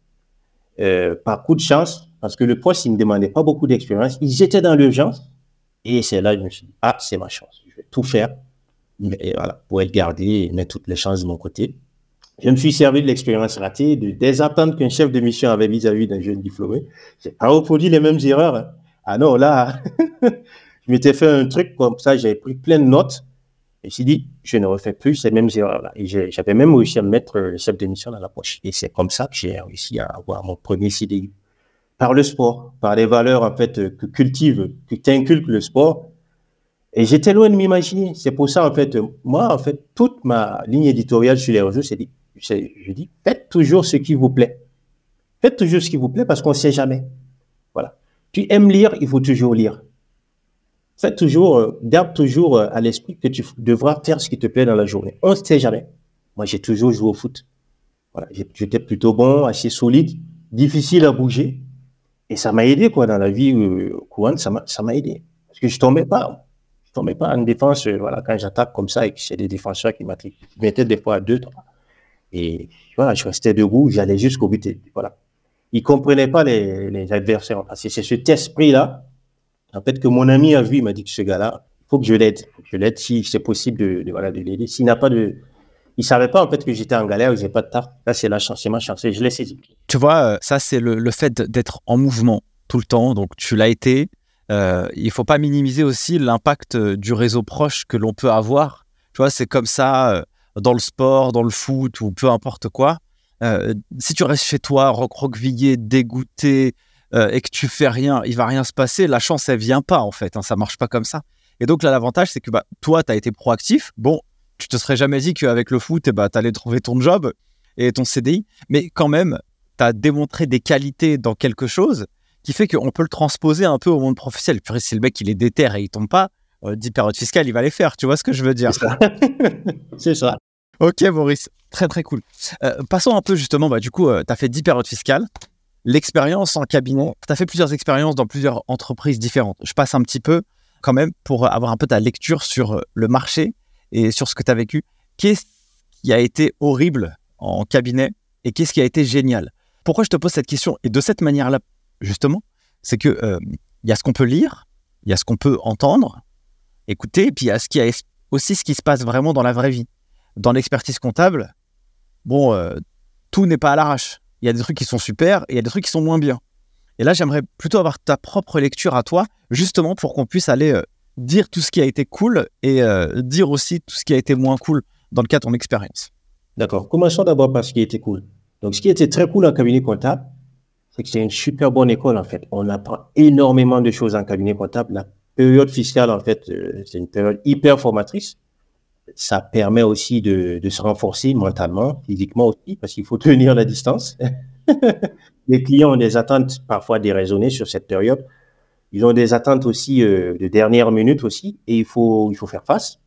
euh, par coup de chance, parce que le poste, il ne me demandait pas beaucoup d'expérience. Ils étaient dans l'urgence. Et c'est là que je me suis dit, ah, c'est ma chance. Je vais tout faire mais, voilà, pour être gardé et mettre toutes les chances de mon côté. Je me suis servi de l'expérience ratée, de, des attentes qu'un chef de mission avait vis-à-vis d'un jeune diplômé. J'ai pas reproduit les mêmes erreurs. Hein. Ah non, là, je m'étais fait un truc comme ça, j'avais pris plein de notes. Et je me suis dit, je ne refais plus ces mêmes erreurs-là. Et j'avais même réussi à mettre le chef de mission dans la poche. Et c'est comme ça que j'ai réussi à avoir mon premier CDI. Par le sport, par les valeurs, en fait, que cultive, que t'inculque le sport. Et j'étais loin de m'imaginer. C'est pour ça, en fait, moi, en fait, toute ma ligne éditoriale sur les réseaux, c'est dit, je dis, faites toujours ce qui vous plaît. Faites toujours ce qui vous plaît parce qu'on ne sait jamais. Voilà. Tu aimes lire, il faut toujours lire. Faites toujours, euh, garde toujours euh, à l'esprit que tu devras faire ce qui te plaît dans la journée. On ne sait jamais. Moi, j'ai toujours joué au foot. Voilà. J'étais plutôt bon, assez solide, difficile à bouger. Et ça m'a aidé, quoi, dans la vie euh, courante, ça m'a aidé. Parce que je tombais pas. Je tombais pas en défense, voilà, quand j'attaque comme ça et que c'est des défenseurs qui mettaient des fois à deux, trois. Et voilà, je restais debout, j'allais jusqu'au but. Voilà. Ils comprenaient pas les, adversaires. C'est cet esprit-là en fait, que mon ami a vu, il m'a dit que ce gars-là, faut que je l'aide. Je l'aide si c'est possible de, voilà, de l'aider. S'il n'a pas de, il savait pas en fait que j'étais en galère, que j'ai pas de taf. Là, c'est la chance, c'est ma chance. Je l'ai saisi. Tu vois, euh, ça c'est le, le, fait d'être en mouvement tout le temps. Donc tu l'as été. Euh, il faut pas minimiser aussi l'impact euh, du réseau proche que l'on peut avoir. Tu vois, c'est comme ça euh, dans le sport, dans le foot ou peu importe quoi. Si tu restes chez toi, recroquevillé, dégoûté, euh, et que tu fais rien, il va rien se passer. La chance, elle vient pas en fait. Hein, ça marche pas comme ça. Et donc là, l'avantage, c'est que bah, toi, tu as été proactif. Bon, tu te serais jamais dit qu'avec le foot, eh bah, tu allais trouver ton job et ton CDI. Mais quand même, tu as démontré des qualités dans quelque chose qui fait qu'on peut le transposer un peu au monde professionnel. Puis si le mec, il est déter et il tombe pas, euh, 10 périodes fiscales, il va les faire. Tu vois ce que je veux dire? C'est ça. Ok, Maurice. Très, très cool. Euh, passons un peu justement, bah, du coup, euh, tu as fait 10 périodes fiscales l'expérience en cabinet. Tu as fait plusieurs expériences dans plusieurs entreprises différentes. Je passe un petit peu quand même pour avoir un peu ta lecture sur le marché et sur ce que tu as vécu. Qu'est-ce qui a été horrible en cabinet et qu'est-ce qui a été génial? Pourquoi je te pose cette question? Et de cette manière-là, justement, c'est que il euh, y a ce qu'on peut lire, il y a ce qu'on peut entendre, écouter, et puis il y a qui a aussi ce qui se passe vraiment dans la vraie vie. Dans l'expertise comptable, bon, euh, tout n'est pas à l'arrache il y a des trucs qui sont super et il y a des trucs qui sont moins bien. Et là, j'aimerais plutôt avoir ta propre lecture à toi, justement pour qu'on puisse aller euh, dire tout ce qui a été cool et euh, dire aussi tout ce qui a été moins cool dans le cas de ton expérience. D'accord. Commençons d'abord par ce qui a été cool. Donc, ce qui était très cool en cabinet comptable, c'est que c'est une super bonne école, en fait. On apprend énormément de choses en cabinet comptable. La période fiscale, en fait, euh, c'est une période hyper formatrice ça permet aussi de, se renforcer mentalement, physiquement aussi, parce qu'il faut tenir la distance. les clients ont des attentes parfois déraisonnées sur cette période. Ils ont des attentes aussi euh, de dernière minute aussi, et il faut, il faut faire face.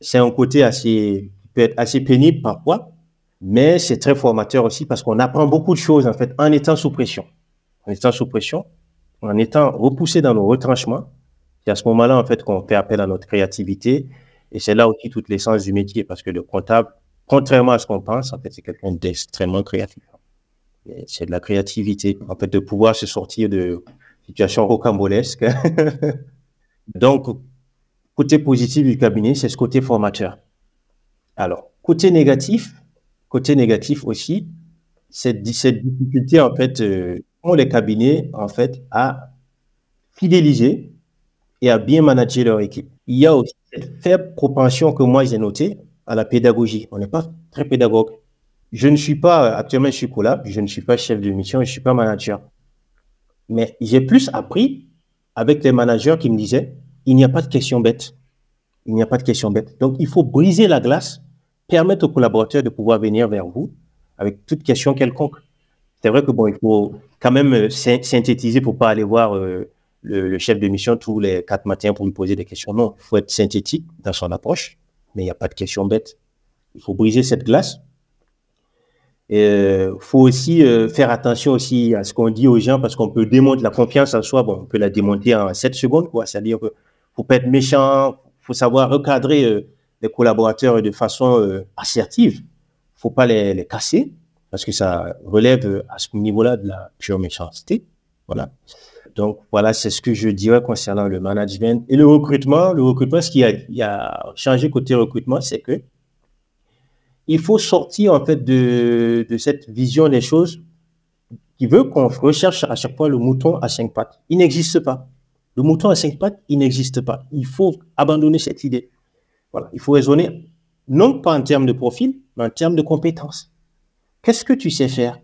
C'est un côté assez, peut être assez pénible parfois, mais c'est très formateur aussi parce qu'on apprend beaucoup de choses en fait en étant sous pression. En étant sous pression, en étant repoussé dans nos retranchements, c'est à ce moment-là en fait qu'on fait appel à notre créativité et c'est là aussi toute l'essence du métier, parce que le comptable, contrairement à ce qu'on pense, en fait, c'est quelqu'un d'extrêmement créatif. C'est de la créativité, en fait, de pouvoir se sortir de situations rocambolesques. Donc, côté positif du cabinet, c'est ce côté formateur. Alors, côté négatif, côté négatif aussi, cette, difficulté, en fait, euh, ont les cabinets, en fait, à fidéliser et à bien manager leur équipe. Il y a aussi cette faible propension que moi j'ai notée à la pédagogie. On n'est pas très pédagogue. Je ne suis pas, actuellement je suis collab, je ne suis pas chef de mission, je ne suis pas manager. Mais j'ai plus appris avec les managers qui me disaient, il n'y a pas de questions bêtes. Il n'y a pas de questions bêtes. Donc il faut briser la glace, permettre aux collaborateurs de pouvoir venir vers vous avec toute question quelconque. C'est vrai que bon, il faut quand même euh, synthétiser pour pas aller voir euh, le, chef de mission tous les quatre matins pour lui poser des questions. Non, il faut être synthétique dans son approche, mais il n'y a pas de questions bêtes. Il faut briser cette glace. Il euh, faut aussi euh, faire attention aussi à ce qu'on dit aux gens parce qu'on peut démonter la confiance en soi. Bon, on peut la démonter en 7 secondes, quoi. C'est-à-dire qu'il faut pas être méchant, faut savoir recadrer euh, les collaborateurs de façon assertive. faut pas les, les casser parce que ça relève à ce niveau-là de la pure méchanceté. Voilà. Donc voilà, c'est ce que je dirais concernant le management et le recrutement. Le recrutement, ce qui a, changé côté recrutement, c'est que il faut sortir en fait de, de cette vision des choses qui veut qu'on recherche à chaque fois le mouton à cinq pattes. Il n'existe pas. Le mouton à cinq pattes, il n'existe pas. Il faut abandonner cette idée. Voilà, il faut raisonner non pas en termes de profil, mais en termes de compétences. Qu'est-ce que tu sais faire?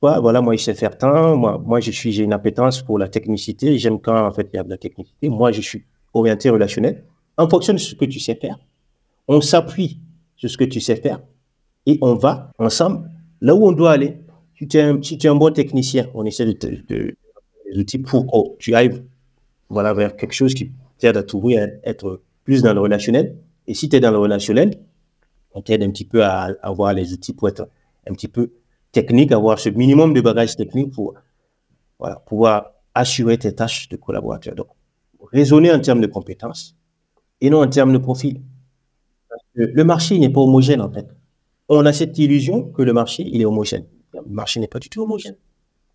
Voilà, moi, je sais faire tant. Moi, je suis, j'ai une appétence pour la technicité. J'aime quand, en fait, il y a de la technicité. Moi, je suis orienté relationnel. En fonction de ce que tu sais faire, on s'appuie sur ce que tu sais faire et on va ensemble là où on doit aller. Si tu es un, bon technicien, on essaie de, te- de- des outils pour que tu ailles voilà, vers quelque chose qui t'aide à trouver, à être plus dans le relationnel. Et si tu es dans le relationnel, on t'aide un petit peu à avoir les outils pour être un petit peu technique, avoir ce minimum de bagages techniques pour pouvoir assurer tes tâches de collaborateur. Donc, raisonner en termes de compétences et non en termes de profil. Le marché n'est pas homogène, en fait. On a cette illusion que le marché, il est homogène. Le marché n'est pas du tout homogène.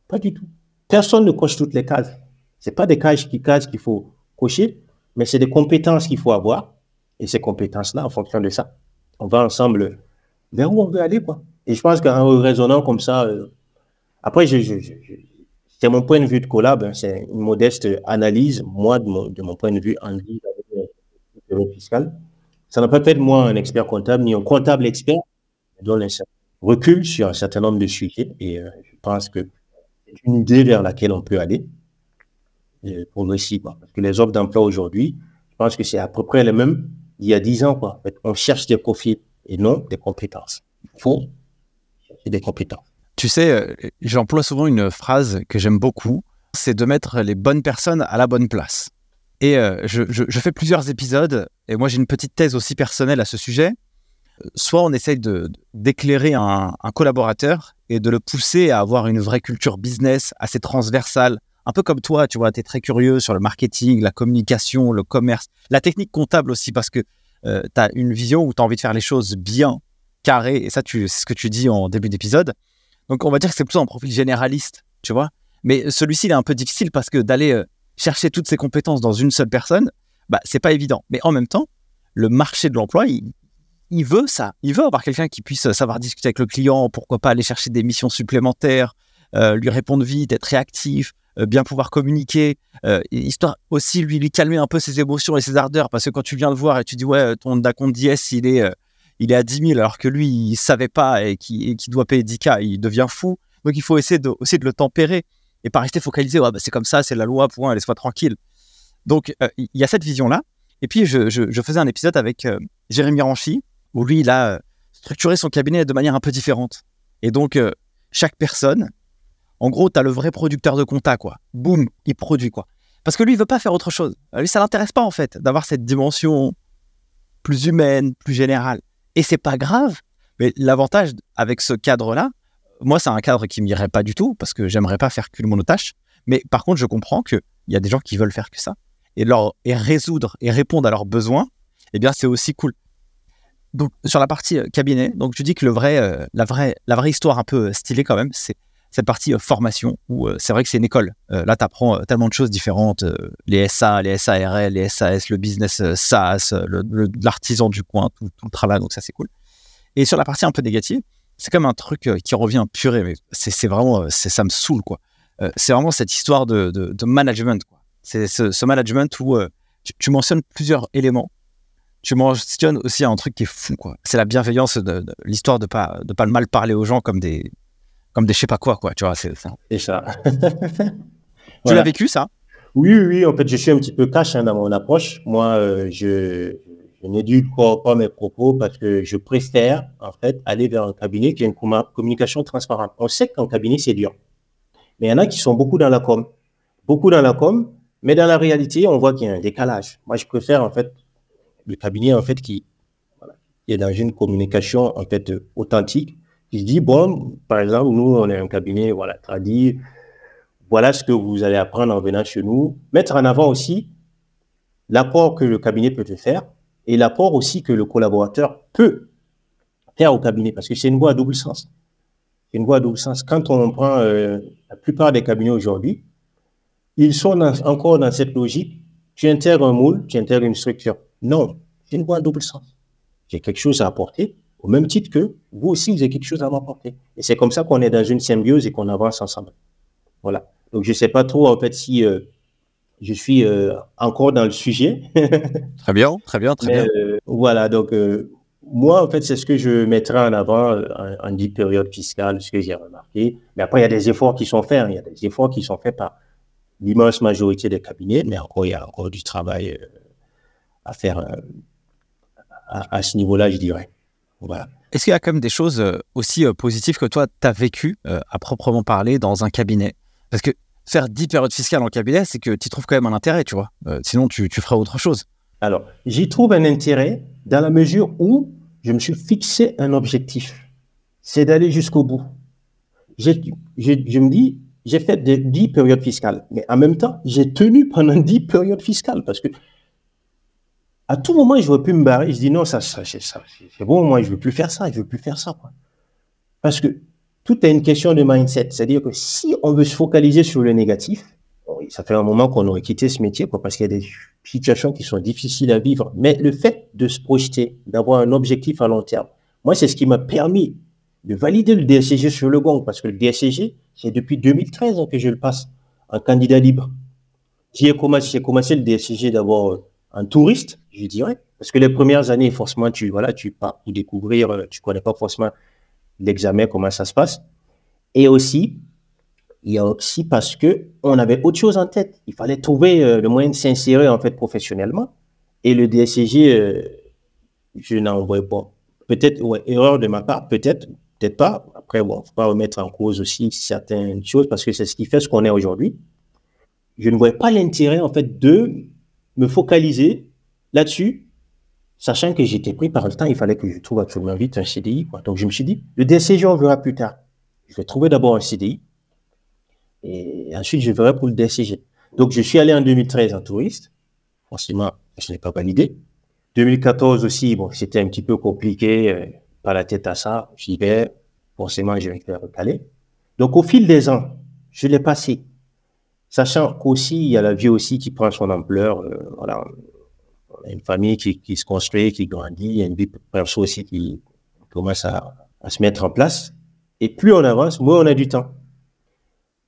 Pas du tout. Personne ne coche toutes les cases. C'est pas des cases qui cases qu'il faut cocher, mais c'est des compétences qu'il faut avoir. Et ces compétences-là, en fonction de ça, on va ensemble vers où on veut aller, quoi. Et je pense qu'en raisonnant comme ça, euh, après, c'est mon point de vue de collab, hein, c'est une modeste analyse, moi, de mon, point de vue en lien avec le fiscale. Ça n'a pas fait de moi un expert comptable, ni un comptable expert, donne un recul sur un certain nombre de sujets. Et euh, je pense que c'est une idée vers laquelle on peut aller euh, progressivement. Parce que les offres d'emploi aujourd'hui, je pense que c'est à peu près les mêmes il y a 10 ans. On cherche des profils et non des compétences. Il faut chercher des. Tu sais, euh, j'emploie souvent une phrase que j'aime beaucoup, c'est de mettre les bonnes personnes à la bonne place. Et euh, je, fais plusieurs épisodes, et moi j'ai une petite thèse aussi personnelle à ce sujet. Euh, Soit on essaye d'éclairer un, collaborateur et de le pousser à avoir une vraie culture business assez transversale, un peu comme toi, tu vois, tu es très curieux sur le marketing, la communication, le commerce, la technique comptable aussi, parce que tu as une vision où tu as envie de faire les choses bien, carré, et ça, c'est ce que tu dis en début d'épisode. Donc on va dire que c'est plutôt un profil généraliste, tu vois. Mais celui-ci, il est un peu difficile parce que d'aller euh, chercher toutes ces compétences dans une seule personne, bah, c'est pas évident. Mais en même temps, le marché de l'emploi, il, veut ça. Il veut avoir quelqu'un qui puisse savoir discuter avec le client, pourquoi pas aller chercher des missions supplémentaires, euh, lui répondre vite, être réactif, euh, bien pouvoir communiquer, euh, histoire aussi lui, lui calmer un peu ses émotions et ses ardeurs. Parce que quand tu viens le voir et tu dis, ouais, ton Honda DS, il est, euh, il est à 10 000 alors que lui, il savait pas et qui, doit payer 10K, il devient fou. Donc il faut essayer de, aussi de le tempérer et pas rester focalisé, ouais, bah, c'est comme ça, c'est la loi, point, laisse-moi tranquille. Donc euh, il y a cette vision-là. Et puis je, je- faisais un épisode avec euh, Jérémy Ranchi, où lui, il a euh, structuré son cabinet de manière un peu différente. Et donc, euh, chaque personne, en gros, tu as le vrai producteur de compta, quoi. Boum, il produit, quoi. Parce que lui, il veut pas faire autre chose. Lui, ça l'intéresse pas, en fait, d'avoir cette dimension plus humaine, plus générale. Et c'est pas grave. Mais l'avantage avec ce cadre-là, moi, c'est un cadre qui m'irait pas du tout, parce que j'aimerais pas faire qu'une monotâche. Mais par contre, je comprends qu'il y a des gens qui veulent faire que ça. Et, leur, et résoudre et répondre à leurs besoins, eh bien, c'est aussi cool. Donc, sur la partie euh, cabinet, donc tu dis que le vrai, euh, la, vraie, la vraie histoire un peu stylée quand même, c'est cette partie euh, formation, où euh, c'est vrai que c'est une école. Euh, là, tu apprends tellement de choses différentes, les SA, les SARL, les SAS, le business SaaS, l'artisan du coin, tout, tout le travail, donc ça c'est cool. Et sur la partie un peu négative, c'est comme un truc qui revient purée, mais c'est vraiment, ça me saoule quoi. C'est vraiment cette histoire de, de, de management. C'est ce, management où tu, tu mentionnes plusieurs éléments. Tu mentionnes aussi un truc qui est fou quoi. C'est la bienveillance, de- l'histoire de pas de pas mal parler aux gens comme des comme des je sais pas quoi quoi. Tu vois, c'est ça. C'est ça. Tu Voilà. l'as vécu ça? Oui, oui, en fait, je suis un petit peu cash hein, dans mon approche. Moi, euh, je, je n'éduque pas, pas mes propos parce que je préfère, en fait, aller vers un cabinet qui a une commu- communication transparente. On sait qu'en cabinet, c'est dur. Mais il y en a qui sont beaucoup dans la com. Beaucoup dans la com, mais dans la réalité, on voit qu'il y a un décalage. Moi, je préfère, en fait, le cabinet, en fait, qui, voilà, qui est dans une communication, en fait, euh, authentique, qui dit, bon, par exemple, nous, on est un cabinet, voilà, tradit, voilà ce que vous allez apprendre en venant chez nous. Mettre en avant aussi l'apport que le cabinet peut te faire et l'apport aussi que le collaborateur peut faire au cabinet, parce que c'est une voie à double sens. C'est une voie à double sens. Quand on prend euh, la plupart des cabinets aujourd'hui, ils sont encore dans cette logique. Tu intègres un moule, tu intègres une structure. Non, c'est une voie à double sens. J'ai quelque chose à apporter, au même titre que vous aussi, vous avez quelque chose à m'apporter. Et c'est comme ça qu'on est dans une symbiose et qu'on avance ensemble. Voilà. Donc, je ne sais pas trop, en fait, si euh, je suis euh, encore dans le sujet. Très bien, très bien, très bien. euh, voilà. Donc, moi, en fait, c'est ce que je mettrai en avant en, en dit période fiscale, ce que j'ai remarqué. Mais après, il y a des efforts qui sont faits. hein. Il y a des efforts qui sont faits par l'immense majorité des cabinets. Mais encore, il y a encore du travail à faire à, à ce niveau-là, je dirais. Voilà. Est-ce qu'il y a quand même des choses euh, aussi euh, positives que toi, tu as vécues euh, à proprement parler dans un cabinet? Parce que faire 10 périodes fiscales en cabinet, c'est que tu trouves quand même un intérêt, tu vois. sinon, tu, tu ferais autre chose. Alors, j'y trouve un intérêt dans la mesure où je me suis fixé un objectif. C'est d'aller jusqu'au bout. Je, je me dis, j'ai fait 10 périodes fiscales, mais en même temps, j'ai tenu pendant 10 périodes fiscales parce que à tout moment, veux plus me barrer. Je dis non, ça, ça c'est bon, moi, je veux plus faire ça, je veux plus faire ça. Quoi. Parce que tout est une question de mindset. C'est-à-dire que si on veut se focaliser sur le négatif, ça fait un moment qu'on aurait quitté ce métier, quoi, parce qu'il y a des situations qui sont difficiles à vivre. Mais le fait de se projeter, d'avoir un objectif à long terme, moi, c'est ce qui m'a permis de valider le DSCG sur le gong, parce que le DSCG, c'est depuis 2013 que je le passe en candidat libre. J'ai commencé, commencé le DSCG d'abord un touriste, je dirais. Parce que les premières années, forcément, tu, voilà, tu pars pour découvrir, euh, tu connais pas forcément l'examen, comment ça se passe. Et aussi, il y a aussi parce que on avait autre chose en tête. Il fallait trouver euh, le moyen de s'insérer, en fait, professionnellement. Et le DSCG, euh, je n'en vois pas. Peut-être, ouais, erreur de ma part, peut-être, peut-être pas. Après, bon, faut pas remettre en cause aussi certaines choses parce que c'est ce qui fait ce qu'on est aujourd'hui. Je ne voyais pas l'intérêt, en fait, de me focaliser là-dessus, sachant que j'étais pris par le temps, il fallait que je trouve absolument vite un CDI. Quoi. Donc je me suis dit, le DCG, on verra plus tard. Je vais trouver d'abord un CDI et ensuite je verrai pour le DCG. Donc je suis allé en 2013 en touriste. Forcément, je n'ai pas validé. 2014 aussi, bon, c'était un petit peu compliqué, euh, pas la tête à ça. J'y vais, forcément, je vais faire recaler. Donc au fil des ans, je l'ai passé. Sachant qu'aussi, il y a la vie aussi qui prend son ampleur. Euh, voilà, a une famille qui, qui, se construit, qui grandit. Il y a une vie perso aussi qui commence à, à, se mettre en place. Et plus on avance, moins on a du temps.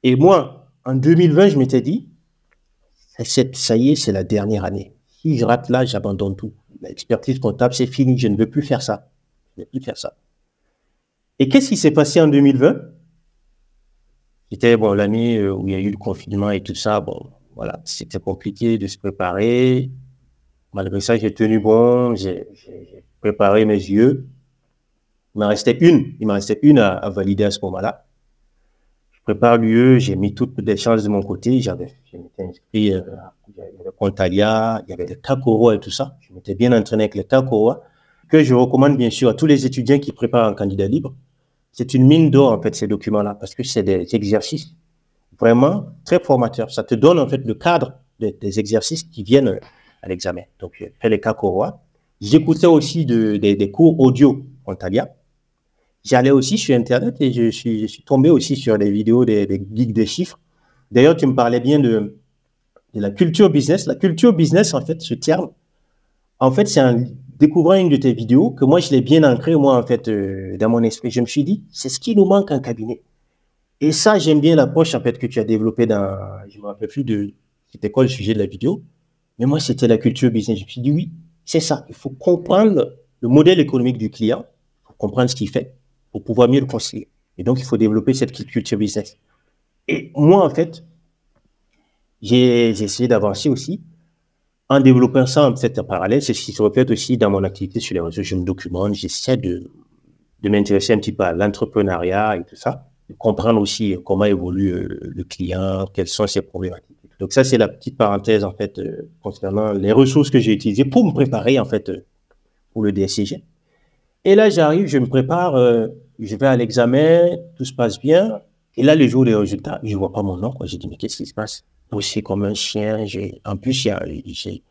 Et moi, en 2020, je m'étais dit, ça y est, c'est la dernière année. Si je rate là, j'abandonne tout. L'expertise comptable, c'est fini. Je ne veux plus faire ça. Je ne veux plus faire ça. Et qu'est-ce qui s'est passé en 2020 c'était bon, l'année euh, où il y a eu le confinement et tout ça. Bon, voilà, c'était compliqué de se préparer. Malgré ça, j'ai tenu bon, j'ai préparé mes yeux. Il m'en restait une, il m'en restait une à, valider à ce moment-là. Je prépare l'UE, j'ai mis toutes les chances de mon côté. J'avais, je inscrit, euh, il y avait Pontalia, il y avait le Takoro et tout ça. Je m'étais bien entraîné avec le Takoro, que je recommande bien sûr à tous les étudiants qui préparent un candidat libre c'est une mine d'or, en fait, ces documents-là, parce que c'est des exercices vraiment très formateurs. Ça te donne, en fait, le cadre des, exercices qui viennent à l'examen. Donc, j'ai fait les cas. J'écoutais aussi de, des cours audio en italien. J'allais aussi sur Internet et je suis, tombé aussi sur des vidéos des, geeks des chiffres. D'ailleurs, tu me parlais bien de la culture business. La culture business, en fait, ce terme, en fait, c'est un découvrant une de tes vidéos, que moi, je l'ai bien ancré, moi, en fait, euh, dans mon esprit. Je me suis dit, c'est ce qui nous manque en cabinet. Et ça, j'aime bien l'approche, en fait, que tu as développée dans, je me rappelle plus de, c'était quoi le sujet de la vidéo. Mais moi, c'était la culture business. Je me suis dit, oui, c'est ça. Il faut comprendre le modèle économique du client, il comprendre ce qu'il fait pour pouvoir mieux le conseiller. Et donc, il faut développer cette culture business. Et moi, en fait, j'ai essayé d'avancer aussi en développant ça en parallèle, c'est ce qui se reflète aussi dans mon activité sur les réseaux. Je me documente, j'essaie de, de m'intéresser un petit peu à l'entrepreneuriat et tout ça, de comprendre aussi comment évolue euh, le client, quelles sont ses problématiques. Donc ça, c'est la petite parenthèse en fait euh, concernant les ressources que j'ai utilisées pour me préparer en fait euh, pour le DSCG. Et là, j'arrive, je me prépare, je vais à l'examen, tout se passe bien. Et là, le jour des résultats, je vois pas mon nom. J'ai dit mais qu'est-ce qui se passe? Aussi comme un chien. J'ai, en plus, il y a, il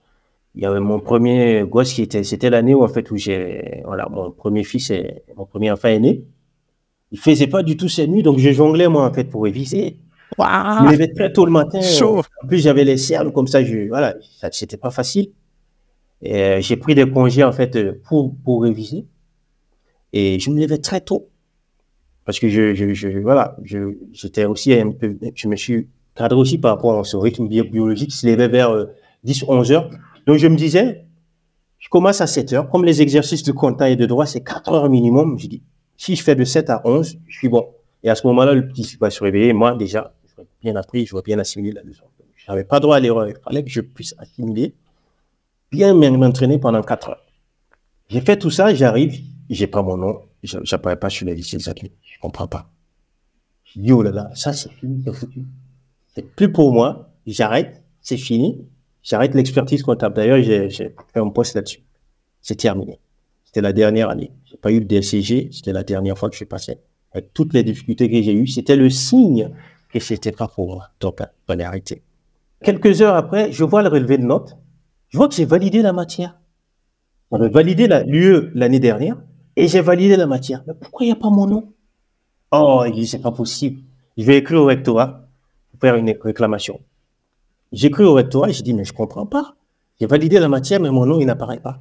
y avait mon premier gosse qui était, c'était l'année où, en fait, où j'ai, voilà, mon premier fils et mon premier enfant est né. Il faisait pas du tout ses nuits, donc je jonglais, moi, en fait, pour réviser. Wow. Je me levais très tôt le matin. Chaud. En plus, j'avais les cernes comme ça, je, voilà, c'était pas facile. Euh, j'ai pris des congés, en fait, pour, pour réviser. Et je me levais très tôt. Parce que je, je, je voilà, je, j'étais aussi un peu, je me suis cadre aussi par rapport à ce rythme biologique qui se levait vers 10, euh, 11 heures. Donc, je me disais, je commence à 7 heures. Comme les exercices de compta et de droit, c'est 4 heures minimum. Je dis, si je fais de 7 à 11, je suis bon. Et à ce moment-là, le petit va se réveiller. Moi, déjà, je vais bien appris, je vais bien assimiler la leçon. Je n'avais pas droit à l'erreur. Il fallait que je puisse assimiler, bien m'entraîner pendant 4 heures. J'ai fait tout ça, j'arrive, j'ai pas mon nom, j'apparais pas sur les lycées de Je comprends pas. Je dis, oh là là, ça c'est fini, c'est foutu. C'est plus pour moi. J'arrête, c'est fini. J'arrête l'expertise comptable. D'ailleurs, j'ai fait un poste là-dessus. C'est terminé. C'était la dernière année. J'ai pas eu le DSCG. C'était la dernière fois que je passais. Avec toutes les difficultés que j'ai eues, c'était le signe que c'était pas pour moi. Donc, il fallait arrêter. Quelques heures après, je vois le relevé de notes. Je vois que j'ai validé la matière. J'avais validé l'UE l'année dernière et j'ai validé la matière. Mais pourquoi il n'y a pas mon nom? Oh, il dit, c'est pas possible. Je vais écrire au rectorat faire une réclamation. J'écris au rectorat je dis, mais je comprends pas. J'ai validé la matière, mais mon nom, il n'apparaît pas.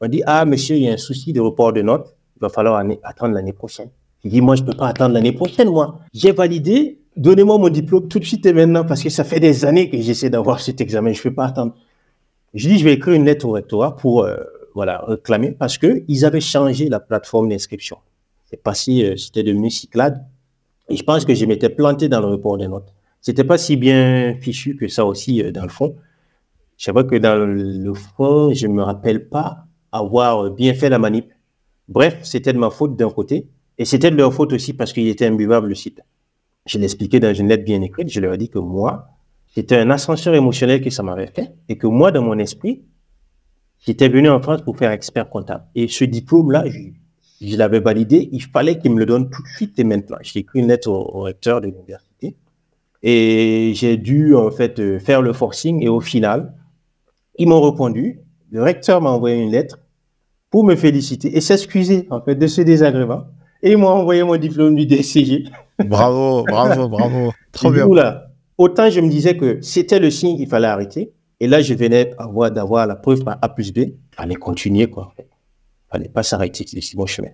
On dit, ah, monsieur, il y a un souci de report de notes. Il va falloir attendre l'année prochaine. Je dis, moi, je peux pas attendre l'année prochaine, moi. J'ai validé. Donnez-moi mon diplôme tout de suite et maintenant parce que ça fait des années que j'essaie d'avoir cet examen. Je peux pas attendre. Je dis, je vais écrire une lettre au rectorat pour, euh, voilà, réclamer parce que ils avaient changé la plateforme d'inscription. C'est passé, euh, c'était devenu Cyclade. Et je pense que je m'étais planté dans le report des notes. C'était pas si bien fichu que ça aussi euh, dans le fond. Je sais que dans le fond, je me rappelle pas avoir bien fait la manip. Bref, c'était de ma faute d'un côté. Et c'était de leur faute aussi parce qu'il était imbuvable le site. Je l'ai expliqué dans une lettre bien écrite. Je leur ai dit que moi, c'était un ascenseur émotionnel que ça m'avait fait. Et que moi, dans mon esprit, j'étais venu en France pour faire expert comptable. Et ce diplôme-là, je, l'avais validé. Il fallait qu'il me le donne tout de suite et maintenant. J'ai écrit une lettre au recteur de l'université et j'ai dû en fait euh, faire le forcing et au final, ils m'ont répondu. Le recteur m'a envoyé une lettre pour me féliciter et s'excuser en fait de ce désagrément. Et ils m'ont envoyé mon diplôme du DCG. Bravo, bravo, bravo. Trop bien. là, autant je me disais que c'était le signe qu'il fallait arrêter. Et là, je venais d'avoir la preuve par A plus B. Il fallait continuer, quoi. Il fallait pas s'arrêter, c'est mon chemin.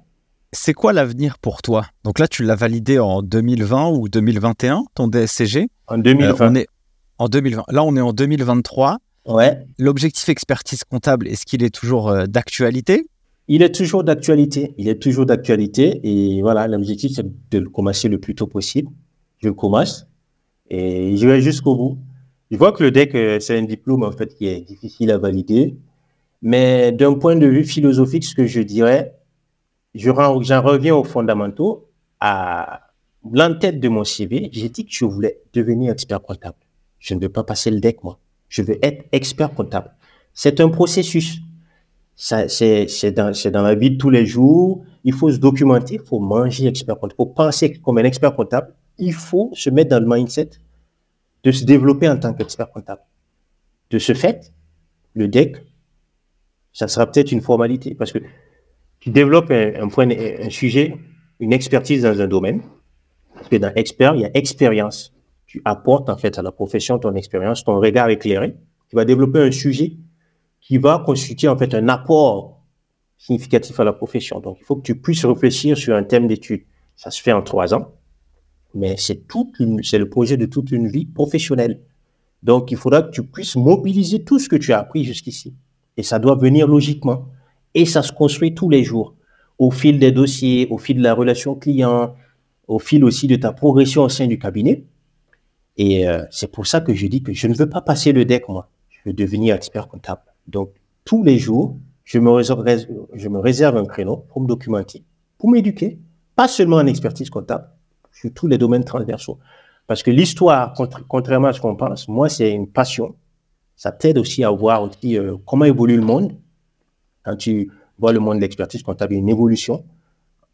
C'est quoi l'avenir pour toi? Donc là, tu l'as validé en 2020 ou 2021, ton DSCG En 2020. Euh, on est en 2020. Là, on est en 2023. Ouais. L'objectif expertise comptable, est-ce qu'il est toujours euh, d'actualité? Il est toujours d'actualité. Il est toujours d'actualité. Et voilà, l'objectif, c'est de le commencer le plus tôt possible. Je le commence et je vais jusqu'au bout. Je vois que le DEC, euh, c'est un diplôme, en fait, qui est difficile à valider. Mais d'un point de vue philosophique, ce que je dirais, j'en reviens aux fondamentaux. À l'entête de mon CV, j'ai dit que je voulais devenir expert comptable. Je ne veux pas passer le deck, moi. Je veux être expert comptable. C'est un processus. C'est dans, dans la vie de tous les jours. Il faut se documenter, il faut manger expert comptable, il faut penser comme un expert comptable. Il faut se mettre dans le mindset de se développer en tant qu'expert comptable. De ce fait, le deck, ça sera peut-être une formalité parce que tu développes un, sujet, une expertise dans un domaine. Parce que dans expert, il y a expérience. Tu apportes en fait à la profession ton expérience, ton regard éclairé. Tu vas développer un sujet qui va constituer en fait un apport significatif à la profession. Donc, il faut que tu puisses réfléchir sur un thème d'étude. Ça se fait en trois ans, mais c'est le projet de toute une vie professionnelle. Donc, il faudra que tu puisses mobiliser tout ce que tu as appris jusqu'ici. Et ça doit venir logiquement. Et ça se construit tous les jours, au fil des dossiers, au fil de la relation client, au fil aussi de ta progression au sein du cabinet. Et euh, c'est pour ça que je dis que je ne veux pas passer le deck, moi. Je veux devenir expert comptable. Donc, tous les jours, je me réserve, un créneau pour me documenter, pour m'éduquer, pas seulement en expertise comptable, sur tous les domaines transversaux. Parce que l'histoire, contrairement à ce qu'on pense, moi, c'est une passion. Ça t'aide aussi à voir aussi euh, comment évolue le monde, quand tu vois le monde de l'expertise comptable, il y a une évolution.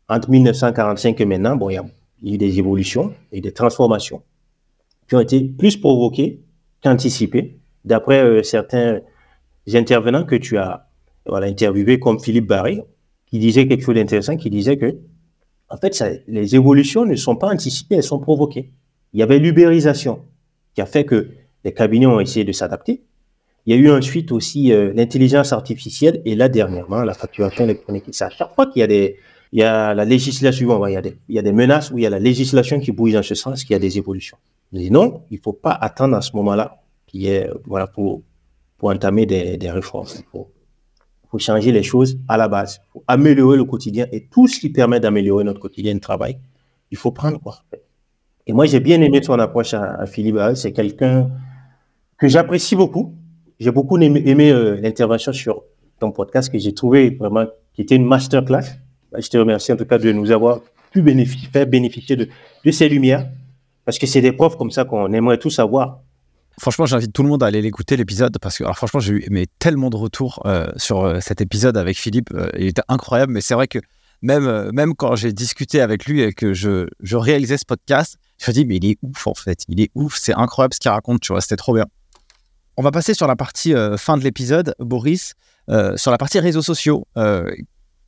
Entre 1945 et maintenant, bon, il y a eu des évolutions et des transformations qui ont été plus provoquées qu'anticipées, d'après euh, certains intervenants que tu as interviewés, comme Philippe Barré, qui disait quelque chose d'intéressant, qui disait que, en fait, les évolutions ne sont pas anticipées, elles sont provoquées. Il y avait l'ubérisation qui a fait que les cabinets ont essayé de s'adapter, il y a eu ensuite aussi euh, l'intelligence artificielle et là dernièrement la facturation électronique. C'est à chaque fois qu'il y a la législation, il y a des, menaces où il y a la législation qui bouge dans ce sens, qu'il y a des évolutions. Mais non, il faut pas attendre à ce moment-là pour entamer des, réformes. Il faut changer les choses à la base, faut améliorer le quotidien et tout ce qui permet d'améliorer notre quotidien de travail, il faut prendre quoi. Et moi j'ai bien aimé son approche à, à Philippe. C'est quelqu'un que j'apprécie beaucoup j'ai beaucoup aimé, euh, l'intervention sur ton podcast que j'ai trouvé vraiment qui était une masterclass. Bah, je te remercie en tout cas de nous avoir pu bénéficier, faire bénéficier de, ces lumières, parce que c'est des profs comme ça qu'on aimerait tous avoir. Franchement, j'invite tout le monde à aller l'écouter l'épisode parce que, alors franchement, j'ai eu tellement de retours euh, sur euh, cet épisode avec Philippe. il était incroyable, mais c'est vrai que même, quand j'ai discuté avec lui et que je, je réalisais ce podcast, je me dis, mais il est ouf en fait. Il est ouf, c'est incroyable ce qu'il raconte, tu vois, c'était trop bien. On va passer sur la partie euh, fin de l'épisode, Boris, euh, sur la partie réseaux sociaux. Euh,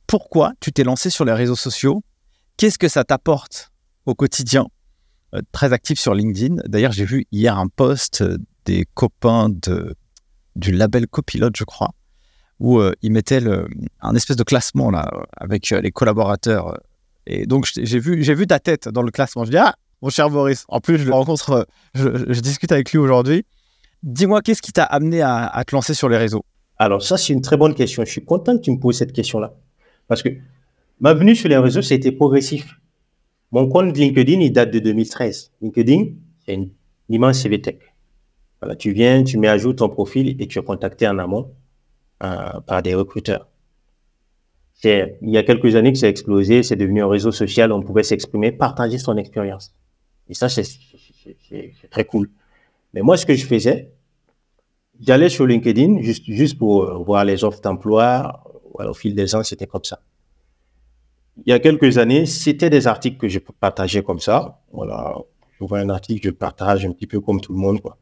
pourquoi tu t'es lancé sur les réseaux sociaux? Qu'est-ce que ça t'apporte au quotidien? Très actif sur LinkedIn. D'ailleurs, j'ai vu hier un post des copains du label Copilote, je crois, où ils mettaient un espèce de classement là avec les collaborateurs. Et donc j'ai vu, j'ai vu ta tête dans le classement. Je dis ah mon cher Boris. En plus je le rencontre, je discute avec lui aujourd'hui. Dis-moi qu'est-ce qui t'a amené à, te lancer sur les réseaux? Alors ça, c'est une très bonne question. Je suis content que tu me poses cette question-là. Parce que ma venue sur les réseaux, c'était progressif. Mon compte LinkedIn, il date de 2013. LinkedIn, c'est une immense CVTech. Voilà, tu viens, tu mets à jour ton profil et tu es contacté en amont euh, par des recruteurs. C'est, il y a quelques années que ça a explosé, c'est devenu un réseau social, on pouvait s'exprimer, partager son expérience. Et ça, c'est, c'est- c'est- c'est très cool. Mais moi, ce que je faisais, J'allais sur LinkedIn juste, pour euh, voir les offres d'emploi. Au fil des ans, c'était comme ça. Il y a quelques années, c'était des articles que je partageais comme ça. Voilà, je vois un article, je partage un petit peu comme tout le monde. Quoi.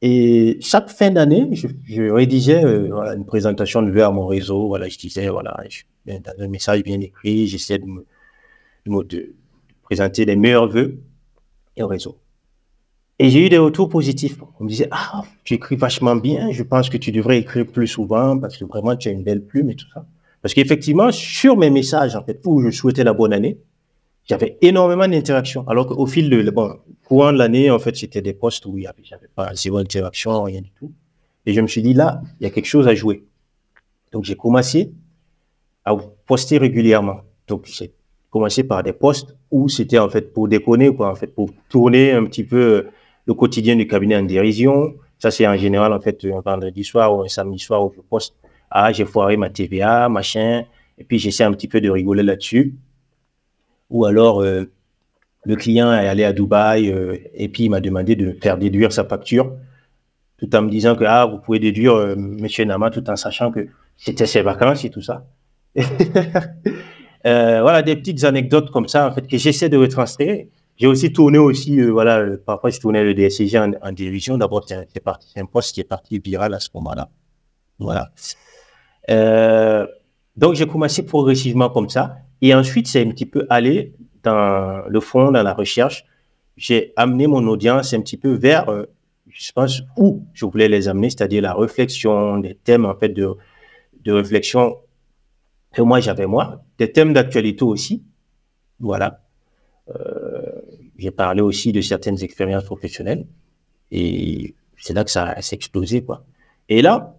Et chaque fin d'année, je, rédigeais euh, une présentation de à mon réseau. Voilà, je disais, voilà, je, dans un message bien écrit, j'essayais de présenter les meilleurs vœux au réseau. Et j'ai eu des retours positifs. On me disait, ah, tu écris vachement bien, je pense que tu devrais écrire plus souvent parce que vraiment tu as une belle plume et tout ça. Parce qu'effectivement, sur mes messages, en fait, où je souhaitais la bonne année, j'avais énormément d'interactions. Alors qu'au fil de, bon, courant de l'année, en fait, c'était des postes où il y avait, pas zéro interaction, rien du tout. Et je me suis dit, là, il y a quelque chose à jouer. Donc, j'ai commencé à poster régulièrement. Donc, j'ai commencé par des posts où c'était, en fait, pour déconner, quoi, en fait, pour tourner un petit peu euh, le quotidien du cabinet en dérision. Ça, c'est en général, en fait, un vendredi soir ou un samedi soir où je poste, ah, j'ai foiré ma TVA, machin. Et puis, j'essaie un petit peu de rigoler là-dessus. Ou alors, euh, le client est allé à Dubaï euh, et puis il m'a demandé de faire déduire sa facture, tout en me disant que, ah, vous pouvez déduire, euh, monsieur Nama, tout en sachant que c'était ses vacances et tout ça. Euh, voilà, des petites anecdotes comme ça, en fait, que j'essaie de retranscrire. J'ai aussi tourné aussi, euh, voilà, euh, parfois je tournais le DSCG en, en. D'abord, c'est un, un poste qui est parti viral à ce moment-là. Voilà. Euh, donc, j'ai commencé progressivement comme ça. Et ensuite, c'est un petit peu allé dans le fond, dans la recherche. J'ai amené mon audience un petit peu vers, euh, je pense, où je voulais les amener, c'est-à-dire la réflexion, des thèmes, en fait, de, de réflexion que moi, j'avais moi, des thèmes d'actualité aussi. Voilà. J'ai parlé aussi de certaines expériences professionnelles. Et c'est là que ça s'est explosé, quoi. Et là,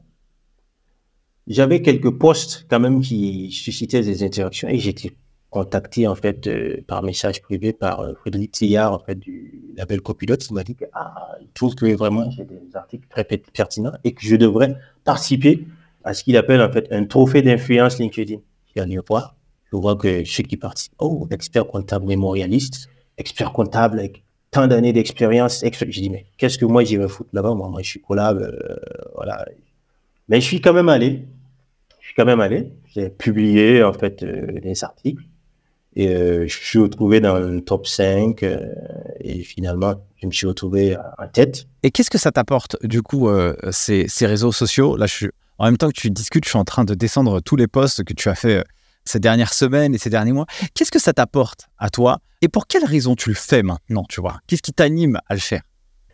j'avais quelques posts quand même qui suscitaient des interactions et j'étais contacté en fait euh, par message privé par euh, Frédéric Tillard en fait du label Copilote qui m'a dit que ah, il trouve que vraiment j'ai des articles très per- pertinents et que je devrais participer à ce qu'il appelle en fait un trophée d'influence LinkedIn. Je suis allé voir, je vois que ceux qui participent, oh, expert comptable mémorialiste, expert comptable avec tant d'années d'expérience. Je dis mais qu'est-ce que moi j'irais foutre là-bas? Moi, je suis collable, euh, voilà. Mais je suis quand même allé. Je suis quand même allé. J'ai publié en fait euh, des articles et euh, je suis retrouvé dans le top 5 euh, et finalement je me suis retrouvé en tête. Et qu'est-ce que ça t'apporte, du coup, ces, réseaux sociaux? Là, en même temps que tu discutes, je suis en train de descendre tous les posts que tu as fait ces dernières semaines et ces derniers mois. Qu'est-ce que ça t'apporte à toi Et pour quelle raison tu le fais maintenant, tu vois? Qu'est-ce qui t'anime à le faire?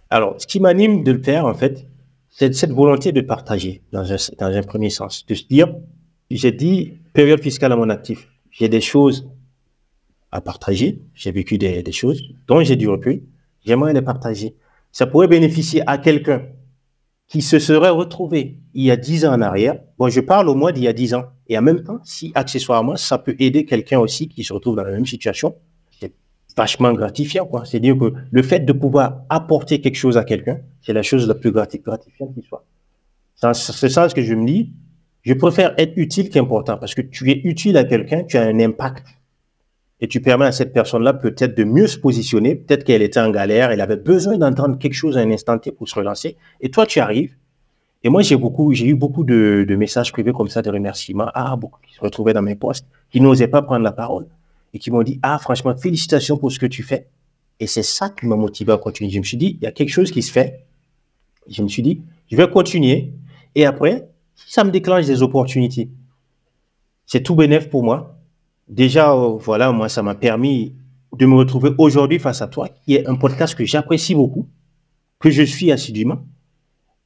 Alors, ce qui m'anime de le faire, en fait, c'est cette volonté de partager dans un, premier sens. De se dire, j'ai dit, période fiscale à mon actif. J'ai des choses à partager. J'ai vécu des, choses dont j'ai du recul. J'aimerais les partager. Ça pourrait bénéficier à quelqu'un qui se serait retrouvé il y a 10 ans en arrière. Bon, je parle au moins d'il y a 10 ans. Et en même temps, si accessoirement, ça peut aider quelqu'un aussi qui se retrouve dans la même situation, vachement gratifiant, quoi. C'est-à-dire que le fait de pouvoir apporter quelque chose à quelqu'un, c'est la chose la plus grati- gratifiante qui soit. Dans ce sens que je me dis, Je préfère être utile qu'important parce que tu es utile à quelqu'un, tu as un impact. Et tu permets à cette personne-là peut-être de mieux se positionner. Peut-être qu'elle était en galère, elle avait besoin d'entendre quelque chose à un instant T pour se relancer. Et toi, tu arrives. Et moi, j'ai beaucoup, j'ai eu beaucoup de, de, messages privés comme ça, de remerciements. Ah, beaucoup qui se retrouvaient dans mes postes, qui n'osaient pas prendre la parole et qui m'ont dit, ah, franchement, félicitations pour ce que tu fais. Et c'est ça qui m'a motivé à continuer. Je me suis dit, il y a quelque chose qui se fait. Je me suis dit, je vais continuer. Et après, ça me déclenche des opportunités, c'est tout bénéf pour moi. Déjà, euh, voilà, moi, ça m'a permis de me retrouver aujourd'hui face à toi, qui est un podcast que j'apprécie beaucoup, que je suis assidûment.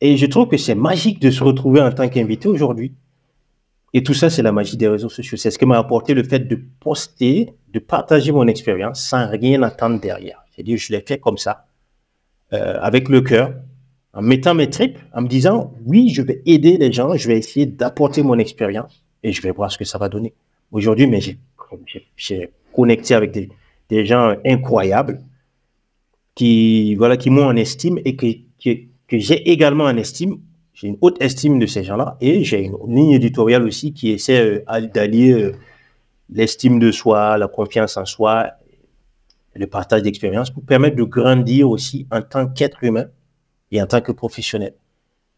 Et je trouve que c'est magique de se retrouver en tant qu'invité aujourd'hui. Et tout ça, c'est la magie des réseaux sociaux. C'est ce qui m'a apporté le fait de poster, de partager mon expérience sans rien attendre derrière. C'est-à-dire, je l'ai fait comme ça, euh, avec le cœur, en mettant mes tripes, en me disant, oui, je vais aider les gens, je vais essayer d'apporter mon expérience et je vais voir ce que ça va donner. Aujourd'hui, mais j'ai connecté avec des, gens incroyables qui, voilà, qui m'ont en estime et que, que, j'ai également en estime. J'ai une haute estime de ces gens-là et j'ai une ligne éditoriale aussi qui essaie euh, d'allier euh, l'estime de soi, la confiance en soi, le partage d'expérience pour permettre de grandir aussi en tant qu'être humain et en tant que professionnel.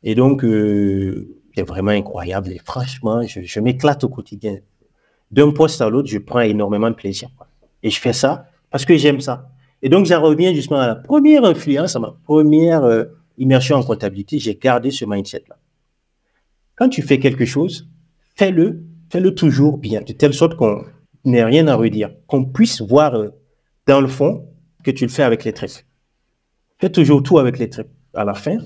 Et donc, euh, c'est vraiment incroyable. Et franchement, je, m'éclate au quotidien. D'un poste à l'autre, je prends énormément de plaisir. Et je fais ça parce que j'aime ça. Et donc, j'en reviens justement à la première influence, à ma première euh, immersion en comptabilité. J'ai gardé ce mindset-là. Quand tu fais quelque chose, fais-le, fais-le toujours bien, de telle sorte qu'on n'ait rien à redire, qu'on puisse voir euh, dans le fond que tu le fais avec les traits. Fais toujours tout avec les traits à la fin,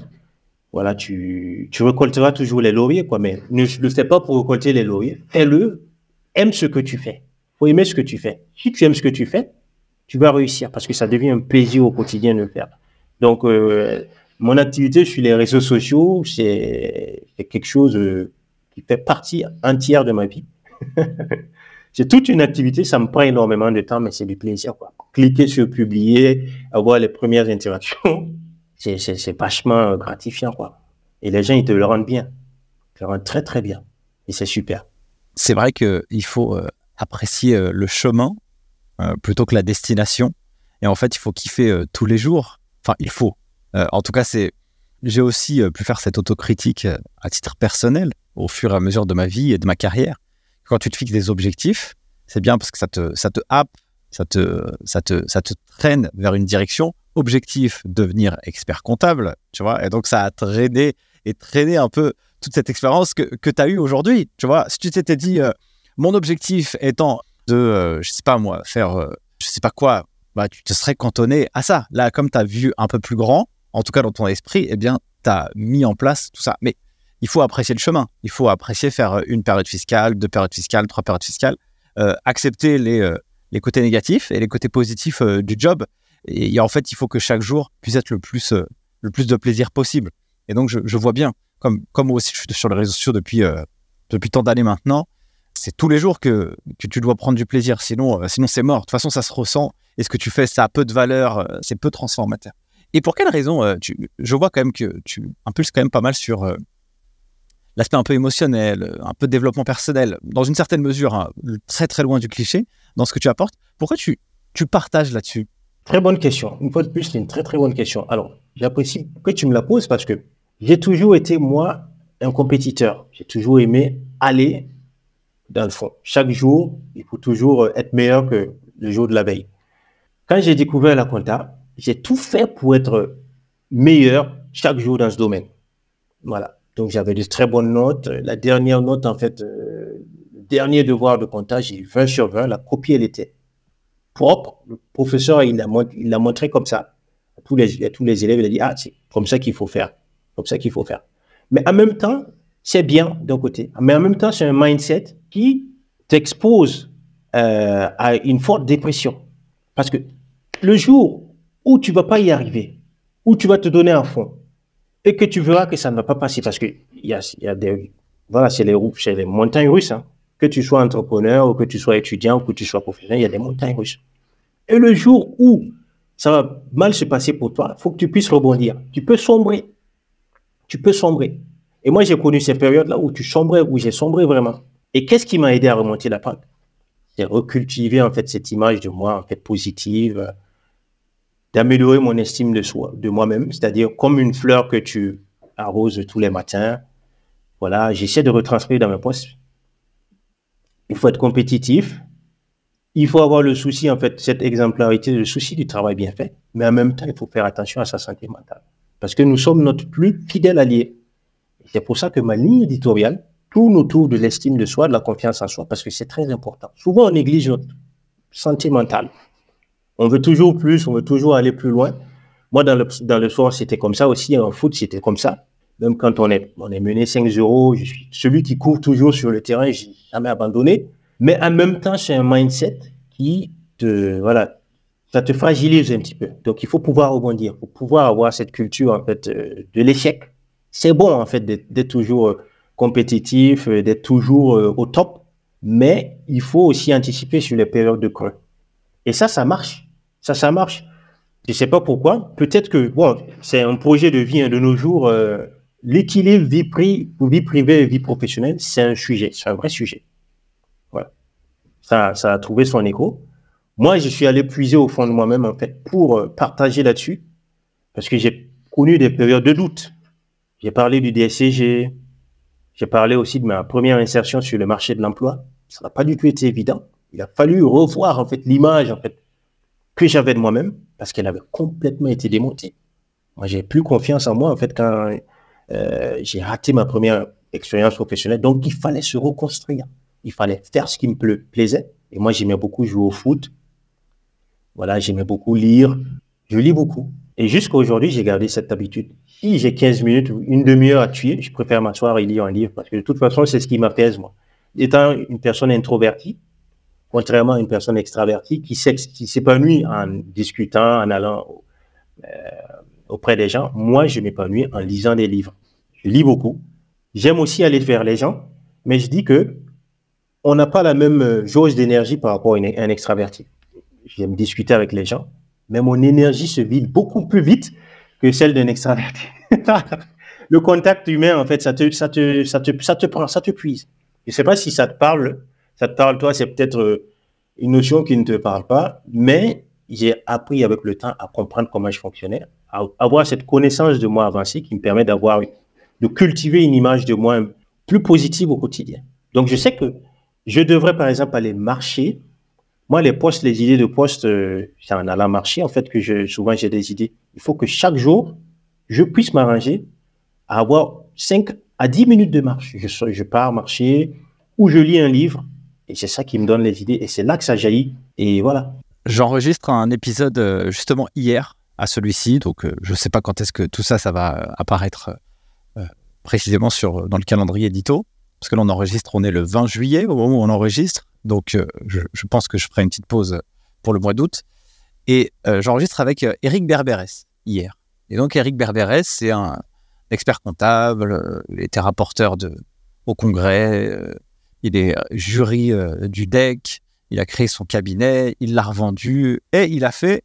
voilà, tu, tu récolteras toujours les lauriers, quoi. Mais ne le fais pas pour récolter les lauriers. Fais-le, aime ce que tu fais. Faut aimer ce que tu fais. Si tu aimes ce que tu fais, tu vas réussir parce que ça devient un plaisir au quotidien de le faire. Donc, euh, mon activité sur les réseaux sociaux, c'est quelque chose euh, qui fait partie entière de ma vie. c'est toute une activité, ça me prend énormément de temps, mais c'est du plaisir. Quoi. Cliquer sur publier, avoir les premières interactions, c'est vachement gratifiant, quoi. Et les gens, ils te le rendent bien. Ils te le rendent très, très bien. Et c'est super. C'est vrai qu'il faut euh, apprécier euh, le chemin euh, plutôt que la destination. Et en fait, il faut kiffer tous les jours. Enfin, il faut. en tout cas, c'est. J'ai aussi pu faire cette autocritique à titre personnel au fur et à mesure de ma vie et de ma carrière. Quand tu te fixes des objectifs, c'est bien parce que ça te, ça te happe, ça te, ça, te, ça te traîne vers une direction objectif devenir expert comptable, tu vois. Et donc, ça a traîné et traîné un peu toute cette expérience que, que tu as eue aujourd'hui, tu vois. Si tu t'étais dit, euh, mon objectif étant de, euh, je sais pas moi, faire, euh, je sais pas quoi, bah, tu te serais cantonné à ça. Là, comme tu as vu un peu plus grand, en tout cas dans ton esprit, eh bien, tu as mis en place tout ça. Mais il faut apprécier le chemin. Il faut apprécier faire une période fiscale, deux périodes fiscales, trois périodes fiscales, accepter les, les côtés négatifs et les côtés positifs du job. Et, en fait, il faut que chaque jour puisse être le plus, euh, le plus de plaisir possible. Et donc, je, vois bien, comme, comme moi aussi, je suis sur les réseaux sociaux depuis, euh, depuis tant d'années maintenant, c'est tous les jours que, que tu dois prendre du plaisir. Sinon, euh, sinon c'est mort. De toute façon, ça se ressent. Et ce que tu fais, ça a peu de valeur, c'est peu transformateur. Et pour quelle raison Je vois quand même que tu impulses quand même pas mal sur l'aspect un peu émotionnel, un peu de développement personnel, dans une certaine mesure, hein, très très loin du cliché, dans ce que tu apportes. Pourquoi tu, tu partages là-dessus? Très bonne question. Une fois de plus, c'est une très très bonne question. Alors, j'apprécie que tu me la poses parce que j'ai toujours été, moi, un compétiteur. J'ai toujours aimé aller dans le fond. Chaque jour, il faut toujours être meilleur que le jour de la veille. Quand j'ai découvert la compta, j'ai tout fait pour être meilleur chaque jour dans ce domaine. Voilà. Donc, j'avais de très bonnes notes. La dernière note, en fait, euh, dernier devoir de compta, j'ai eu 20 sur 20. La copie, elle était propre. Le professeur, il l'a montré comme ça. Tous, les, tous les élèves, il a dit, ah, c'est comme ça qu'il faut faire. Comme ça qu'il faut faire. Mais en même temps, c'est bien d'un côté. Mais en même temps, c'est un mindset qui t'expose euh, à une forte dépression. Parce que le jour où tu vas pas y arriver, où tu vas te donner un fond, et que tu verras que ça ne va pas passer, parce que y a, y a des, voilà, c'est les, c'est les montagnes russes, hein que tu sois entrepreneur ou que tu sois étudiant ou que tu sois professionnel, il y a des montagnes russes. Et le jour où ça va mal se passer pour toi, il faut que tu puisses rebondir. Tu peux sombrer. Tu peux sombrer. Et moi, j'ai connu ces périodes-là où tu sombrais, où j'ai sombré vraiment. Et qu'est-ce qui m'a aidé à remonter la pente? C'est recultiver en fait cette image de moi en fait positive, d'améliorer mon estime de soi, de moi-même, c'est-à-dire comme une fleur que tu arroses tous les matins. Voilà, j'essaie de retranscrire dans mes postes. Il faut être compétitif. Il faut avoir le souci, en fait, cette exemplarité, le souci du travail bien fait. Mais en même temps, il faut faire attention à sa santé mentale. Parce que nous sommes notre plus fidèle allié. C'est pour ça que ma ligne éditoriale tourne autour de l'estime de soi, de la confiance en soi, parce que c'est très important. Souvent, on néglige notre santé mentale. On veut toujours plus, on veut toujours aller plus loin. Moi, dans le, dans le sport, c'était comme ça aussi. En foot, c'était comme ça. Même quand on est, on est mené 5 euros, je celui qui court toujours sur le terrain, j'ai jamais abandonné. Mais en même temps, c'est un mindset qui te, voilà, ça te fragilise un petit peu. Donc, il faut pouvoir rebondir, pour pouvoir avoir cette culture, en fait, euh, de l'échec. C'est bon, en fait, d'être toujours euh, compétitif, euh, d'être toujours au top. Mais il faut aussi anticiper sur les périodes de creux. Et ça, ça marche. Ça, ça marche. Je sais pas pourquoi. Peut-être que, bon, c'est un projet de vie hein, de nos jours. L'équilibre vie, vie privée et vie professionnelle, c'est un sujet, c'est un vrai sujet. Voilà. Ça, ça a trouvé son écho. Moi, je suis allé puiser au fond de moi-même, en fait, pour euh, partager là-dessus, parce que j'ai connu des périodes de doute. J'ai parlé du DSCG, j'ai parlé aussi de ma première insertion sur le marché de l'emploi. Ça n'a pas du tout été évident. Il a fallu revoir, en fait, l'image, en fait, que j'avais de moi-même, parce qu'elle avait complètement été démontée. Moi, j'ai plus confiance en moi, en fait, quand euh, j'ai raté ma première expérience professionnelle. Donc, il fallait se reconstruire. Il fallait faire ce qui me plaisait. Et moi, j'aimais beaucoup jouer au foot. Voilà, j'aimais beaucoup lire. Je lis beaucoup. Et jusqu'à aujourd'hui, j'ai gardé cette habitude. Si j'ai 15 minutes ou une demi-heure à tuer, je préfère m'asseoir et lire un livre parce que de toute façon, c'est ce qui m'apaise, moi. Étant une personne introvertie, contrairement à une personne extravertie qui s'épanouit en discutant, en allant euh, auprès des gens. Moi, je m'épanouis en lisant des livres. Je lis beaucoup. J'aime aussi aller vers les gens, mais je dis que on n'a pas la même euh, jauge d'énergie par rapport à un extraverti. J'aime discuter avec les gens, mais mon énergie se vide beaucoup plus vite que celle d'un extraverti. le contact humain, en fait, ça te, ça te, ça te, ça te prend, ça te puise. Je sais pas si ça te parle. Ça te parle, toi, c'est peut-être euh, une notion qui ne te parle pas, mais j'ai appris avec le temps à comprendre comment je fonctionnais, avoir cette connaissance de moi avancée qui me permet d'avoir, de cultiver une image de moi plus positive au quotidien. Donc, je sais que je devrais, par exemple, aller marcher. Moi, les postes, les idées de poste, euh, c'est en allant marcher, en fait, que souvent j'ai des idées. Il faut que chaque jour, je puisse m'arranger à avoir 5 à 10 minutes de marche. Je pars marcher ou je lis un livre et c'est ça qui me donne les idées et c'est là que ça jaillit. Et voilà. J'enregistre un épisode euh, justement hier à celui-ci. Donc, euh, je ne sais pas quand est-ce que tout ça, ça va euh, apparaître précisément sur, dans le calendrier édito. Parce que là, on enregistre, on est le 20 juillet au moment où on enregistre. Donc, je, pense que je ferai une petite pause pour le mois d'août. Et j'enregistre avec Eric Berberes hier. Et donc, Eric Berberes, c'est un expert comptable, il était rapporteur de, au congrès, il est jury du DEC, il a créé son cabinet, il l'a revendu et il a fait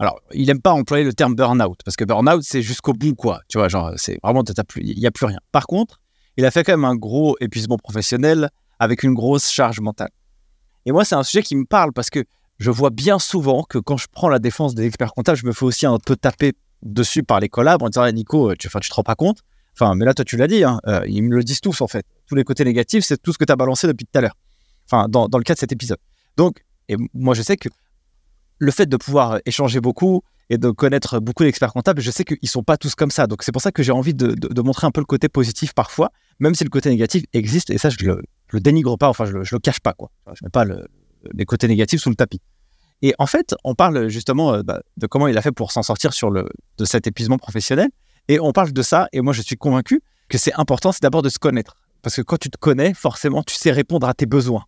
alors, il n'aime pas employer le terme burn-out, parce que burn-out, c'est jusqu'au bout, quoi. Tu vois, genre, c'est vraiment, il n'y a plus rien. Par contre, il a fait quand même un gros épuisement professionnel avec une grosse charge mentale. Et moi, c'est un sujet qui me parle parce que je vois bien souvent que quand je prends la défense des experts comptables, je me fais aussi un peu taper dessus par les collabs en disant Nico, tu, enfin, tu te rends pas compte? Enfin, mais là, toi, tu l'as dit, hein, euh, ils me le disent tous, en fait. Tous les côtés négatifs, c'est tout ce que tu as balancé depuis tout à l'heure. Enfin, dans, dans, le cas de cet épisode. Donc, et moi, je sais que le fait de pouvoir échanger beaucoup et de connaître beaucoup d'experts comptables, je sais qu'ils sont pas tous comme ça. Donc c'est pour ça que j'ai envie de, montrer un peu le côté positif parfois, même si le côté négatif existe. Et ça, je le, le dénigre pas, enfin je le, le cache pas quoi. Je mets pas les côtés négatifs sous le tapis. Et en fait, on parle justement euh, bah, de comment il a fait pour s'en sortir sur le, de cet épuisement professionnel. Et on parle de ça. Et moi, je suis convaincu que c'est important, c'est d'abord de se connaître. Parce que quand tu te connais, forcément, tu sais répondre à tes besoins.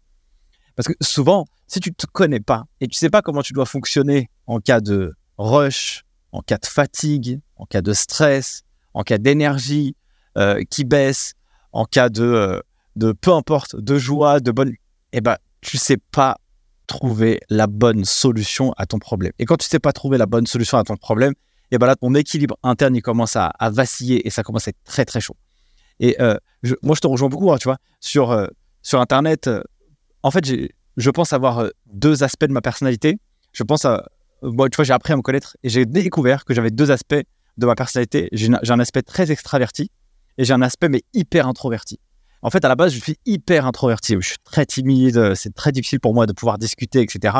Parce que souvent, si tu ne te connais pas et tu sais pas comment tu dois fonctionner en cas de rush, en cas de fatigue, en cas de stress, en cas d'énergie euh, qui baisse, en cas de, euh, de peu importe, de joie, de bonne, eh ben, tu sais pas trouver la bonne solution à ton problème. Et quand tu sais pas trouver la bonne solution à ton problème, eh ben là, ton équilibre interne, il commence à vaciller et ça commence à être très, très chaud. Et euh, moi, je te rejoins beaucoup, hein, tu vois, sur, euh, sur Internet. euh, en fait, je pense avoir deux aspects de ma personnalité. Je pense à. moi, tu vois, j'ai appris à me connaître et j'ai découvert que j'avais deux aspects de ma personnalité. J'ai un aspect très extraverti et j'ai un aspect, mais hyper introverti. En fait, à la base, je suis hyper introverti. Je suis très timide. C'est très difficile pour moi de pouvoir discuter, etc.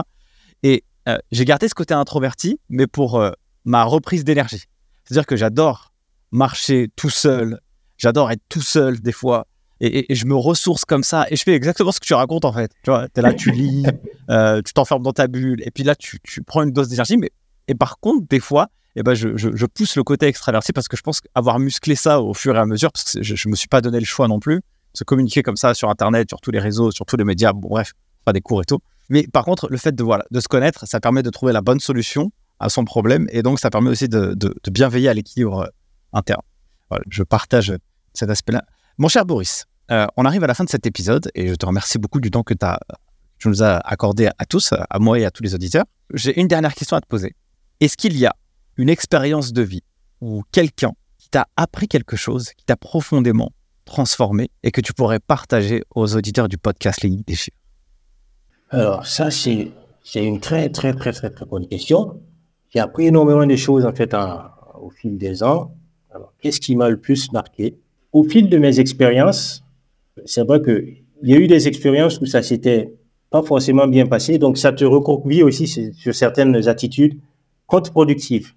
Et j'ai gardé ce côté introverti, mais pour ma reprise d'énergie. C'est-à-dire que j'adore marcher tout seul. J'adore être tout seul des fois. Et, et- et je me ressource comme ça. Et je fais exactement ce que tu racontes en fait. Tu vois, es là, tu lis, euh, tu t'enfermes dans ta bulle. Et puis là, tu, tu prends une dose d'énergie. Mais et par contre, des fois, eh ben, je, je- je pousse le côté extraverti parce que je pense avoir musclé ça au fur et à mesure, parce que je ne me suis pas donné le choix non plus, se communiquer comme ça sur Internet, sur tous les réseaux, sur tous les médias, bon bref, pas des cours et tout. Mais par contre, le fait de, voilà, de se connaître, ça permet de trouver la bonne solution à son problème et donc ça permet aussi de, de- de bien veiller à l'équilibre interne. Je partage cet aspect-là. Mon cher Boris, euh, on arrive à la fin de cet épisode et je te remercie beaucoup du temps que tu nous as accordé à tous, à moi et à tous les auditeurs. J'ai une dernière question à te poser. Est-ce qu'il y a une expérience de vie ou quelqu'un qui t'a appris quelque chose, qui t'a profondément transformé et que tu pourrais partager aux auditeurs du podcast Les des Alors, ça, c'est, une très, très, très, très, très bonne question. J'ai appris énormément de choses, en fait, au fil des ans. Alors, qu'est-ce qui m'a le plus marqué? Au fil de mes expériences, c'est vrai que il y a eu des expériences où ça s'était pas forcément bien passé, donc ça te recourville aussi sur certaines attitudes contre-productives.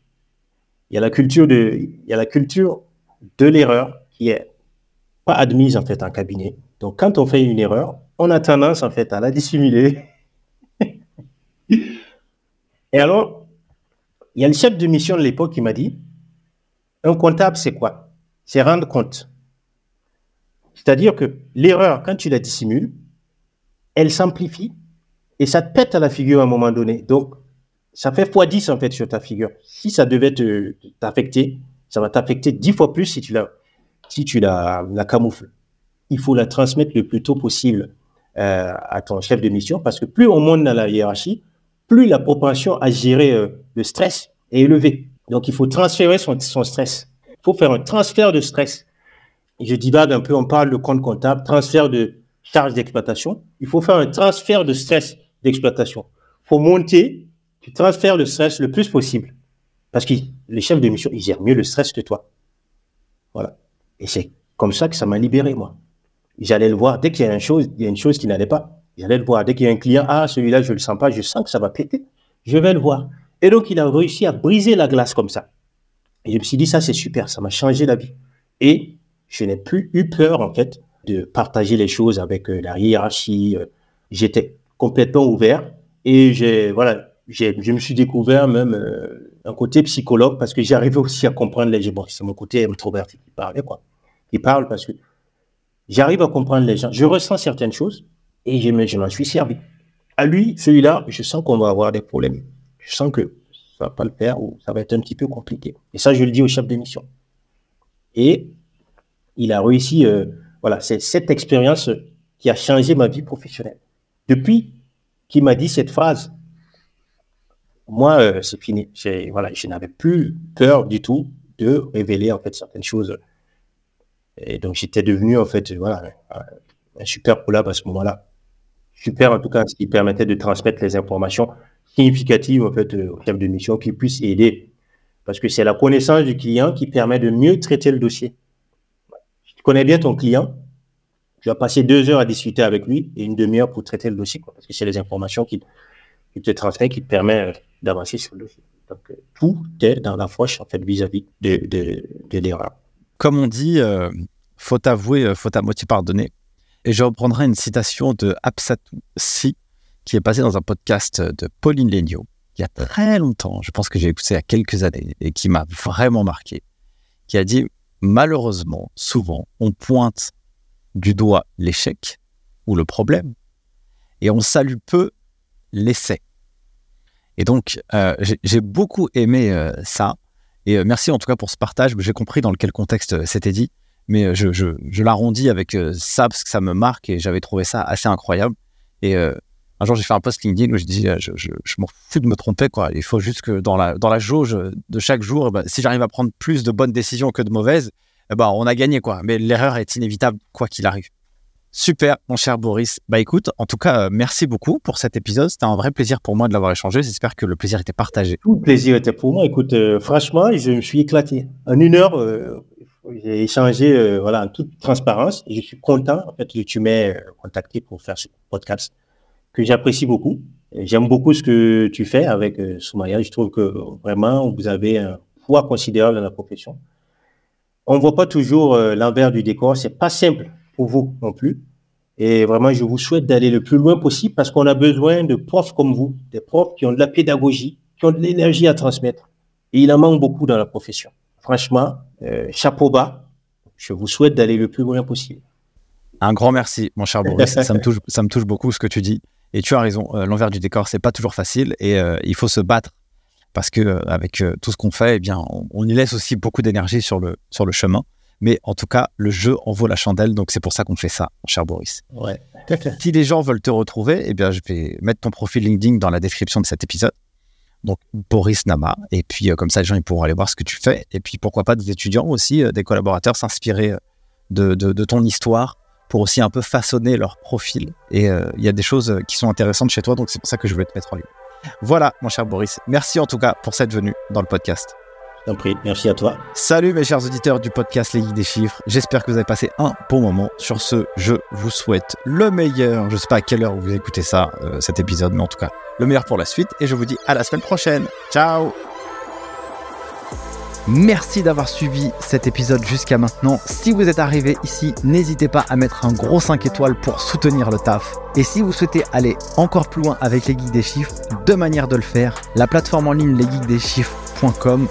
Il y a la culture de, il y a la culture de l'erreur qui est pas admise, en fait, en cabinet. Donc, quand on fait une erreur, on a tendance, en fait, à la dissimuler. Et alors, il y a le chef de mission de l'époque qui m'a dit, un comptable, c'est quoi? C'est rendre compte. C'est-à-dire que l'erreur, quand tu la dissimules, elle s'amplifie et ça te pète à la figure à un moment donné. Donc, ça fait x10 en fait sur ta figure. Si ça devait te- t'affecter, ça va t'affecter 10 fois plus si tu la, si tu la, la camoufles. Il faut la transmettre le plus tôt possible euh, à ton chef de mission parce que plus on monte dans la hiérarchie, plus la propension à gérer euh, le stress est élevée. Donc, il faut transférer son, stress. Il faut faire un transfert de stress. Je divague un peu, on parle de compte comptable, transfert de charge d'exploitation. Il faut faire un transfert de stress d'exploitation. Il faut monter, tu transfères le stress le plus possible. Parce que les chefs de mission, ils gèrent mieux le stress que toi. Voilà. Et c'est comme ça que ça m'a libéré, moi. J'allais le voir dès qu'il y a une chose, il y a une chose qui n'allait pas. J'allais le voir dès qu'il y a un client, ah, celui-là, je le sens pas, je sens que ça va péter. Je vais le voir. Et donc, il a réussi à briser la glace comme ça. Et je me suis dit, ça, c'est super, ça m'a changé la vie. Et je n'ai plus eu peur, en fait, de partager les choses avec euh, la hiérarchie. euh. J'étais complètement ouvert et voilà, je me suis découvert même euh, un côté psychologue parce que j'arrivais aussi à comprendre les gens. Bon, c'est mon côté introverti qui parlait, quoi. Qui parle parce que j'arrive à comprendre les gens. Je ressens certaines choses et je m'en suis servi. À lui, celui-là, je sens qu'on va avoir des problèmes. Je sens que ça va pas le faire ou ça va être un petit peu compliqué. Et ça, je le dis au chef de mission. Et il a réussi, euh, voilà, c'est cette expérience qui a changé ma vie professionnelle. Depuis qu'il m'a dit cette phrase, moi, euh, c'est fini. Voilà, je n'avais plus peur du tout de révéler en fait certaines choses. Et donc j'étais devenu en fait, voilà, un, un super collab à ce moment-là. Super en tout cas, ce qui permettait de transmettre les informations significatives en fait euh, au chef de mission qui puisse aider. Parce que c'est la connaissance du client qui permet de mieux traiter le dossier. Si tu connais bien ton client, tu vas passer deux heures à discuter avec lui et une demi-heure pour traiter le dossier, parce que c'est les informations qu'il te transmet qui te permet euh, d'avancer sur le dossier. Donc, euh, tout est dans l'approche, en fait, vis-à-vis de, de, l'erreur. Comme on dit, euh, faut avouer, euh, faut à moitié pardonner. Et je reprendrai une citation de Absatou Si, qui est passée dans un podcast de Pauline Legnaud, il y a très longtemps, je pense que j'ai écouté il y a quelques années, et qui m'a vraiment marqué, qui a dit Malheureusement, souvent, on pointe du doigt l'échec ou le problème, et on salue peu l'essai. Et donc, euh, j'ai beaucoup aimé euh, ça. Et euh, merci en tout cas pour ce partage. J'ai compris dans quel contexte c'était dit, mais je, je, je l'arrondis avec ça parce que ça me marque et j'avais trouvé ça assez incroyable. Et un jour, j'ai fait un post LinkedIn où je dis, euh, je, m'en fous de me tromper. Quoi. Il faut juste que dans la, dans la jauge de chaque jour, eh ben, si j'arrive à prendre plus de bonnes décisions que de mauvaises, eh ben, on a gagné quoi. Mais l'erreur est inévitable quoi qu'il arrive. Super, mon cher Boris. Bah écoute, en tout cas, euh, merci beaucoup pour cet épisode. C'était un vrai plaisir pour moi de l'avoir échangé. J'espère que le plaisir était partagé. Tout le plaisir était pour moi. Écoute, euh, franchement, je me suis éclaté. En une heure, j'ai échangé voilà, en toute transparence je suis content en fait, que tu m'aies contacté pour faire ce podcast que j'apprécie beaucoup. J'aime beaucoup ce que tu fais avec Soumaya. Je trouve que vraiment, vous avez un poids considérable dans la profession. On ne voit pas toujours l'envers du décor. C'est pas simple pour vous non plus. Et vraiment, je vous souhaite d'aller le plus loin possible parce qu'on a besoin de profs comme vous, des profs qui ont de la pédagogie, qui ont de l'énergie à transmettre. Et il en manque beaucoup dans la profession. Franchement, euh, chapeau bas. Je vous souhaite d'aller le plus loin possible. Un grand merci, mon cher Boris. ça me touche beaucoup ce que tu dis. Et tu as raison, euh, l'envers du décor, c'est pas toujours facile et euh, il faut se battre parce que avec tout ce qu'on fait, eh bien, on, on, y laisse aussi beaucoup d'énergie sur le, sur le chemin. Mais en tout cas, le jeu en vaut la chandelle, donc c'est pour ça qu'on fait ça, cher Boris. Ouais. si les gens veulent te retrouver, eh bien, je vais mettre ton profil LinkedIn dans la description de cet épisode. Donc, Boris Nama. Et puis, euh, comme ça, les gens ils pourront aller voir ce que tu fais. Et puis, pourquoi pas des étudiants aussi, euh, des collaborateurs s'inspirer euh, de, de, ton histoire pour aussi un peu façonner leur profil. Et il y a des choses qui sont intéressantes chez toi, donc c'est pour ça que je voulais te mettre en ligne. Voilà, mon cher Boris. Merci en tout cas pour cette venue dans le podcast. Merci à toi. Salut mes chers auditeurs du podcast Les Guides des Chiffres. J'espère que vous avez passé un bon moment. Sur ce, je vous souhaite le meilleur. Je ne sais pas à quelle heure vous écoutez ça, euh, cet épisode, mais en tout cas, le meilleur pour la suite. Et je vous dis à la semaine prochaine. Ciao Merci d'avoir suivi cet épisode jusqu'à maintenant. Si vous êtes arrivé ici, n'hésitez pas à mettre un gros 5 étoiles pour soutenir le taf. Et si vous souhaitez aller encore plus loin avec les geeks des chiffres, deux manières de le faire. La plateforme en ligne Les Geeks des Chiffres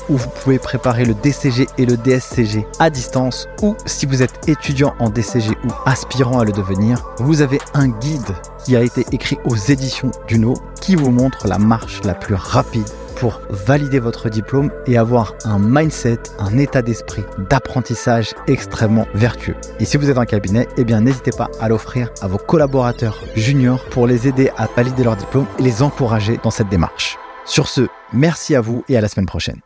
où vous pouvez préparer le DCG et le DSCG à distance ou si vous êtes étudiant en DCG ou aspirant à le devenir, vous avez un guide qui a été écrit aux éditions Duno qui vous montre la marche la plus rapide pour valider votre diplôme et avoir un mindset, un état d'esprit d'apprentissage extrêmement vertueux. Et si vous êtes en cabinet, eh bien n'hésitez pas à l'offrir à vos collaborateurs juniors pour les aider à valider leur diplôme et les encourager dans cette démarche. Sur ce, merci à vous et à la semaine prochaine.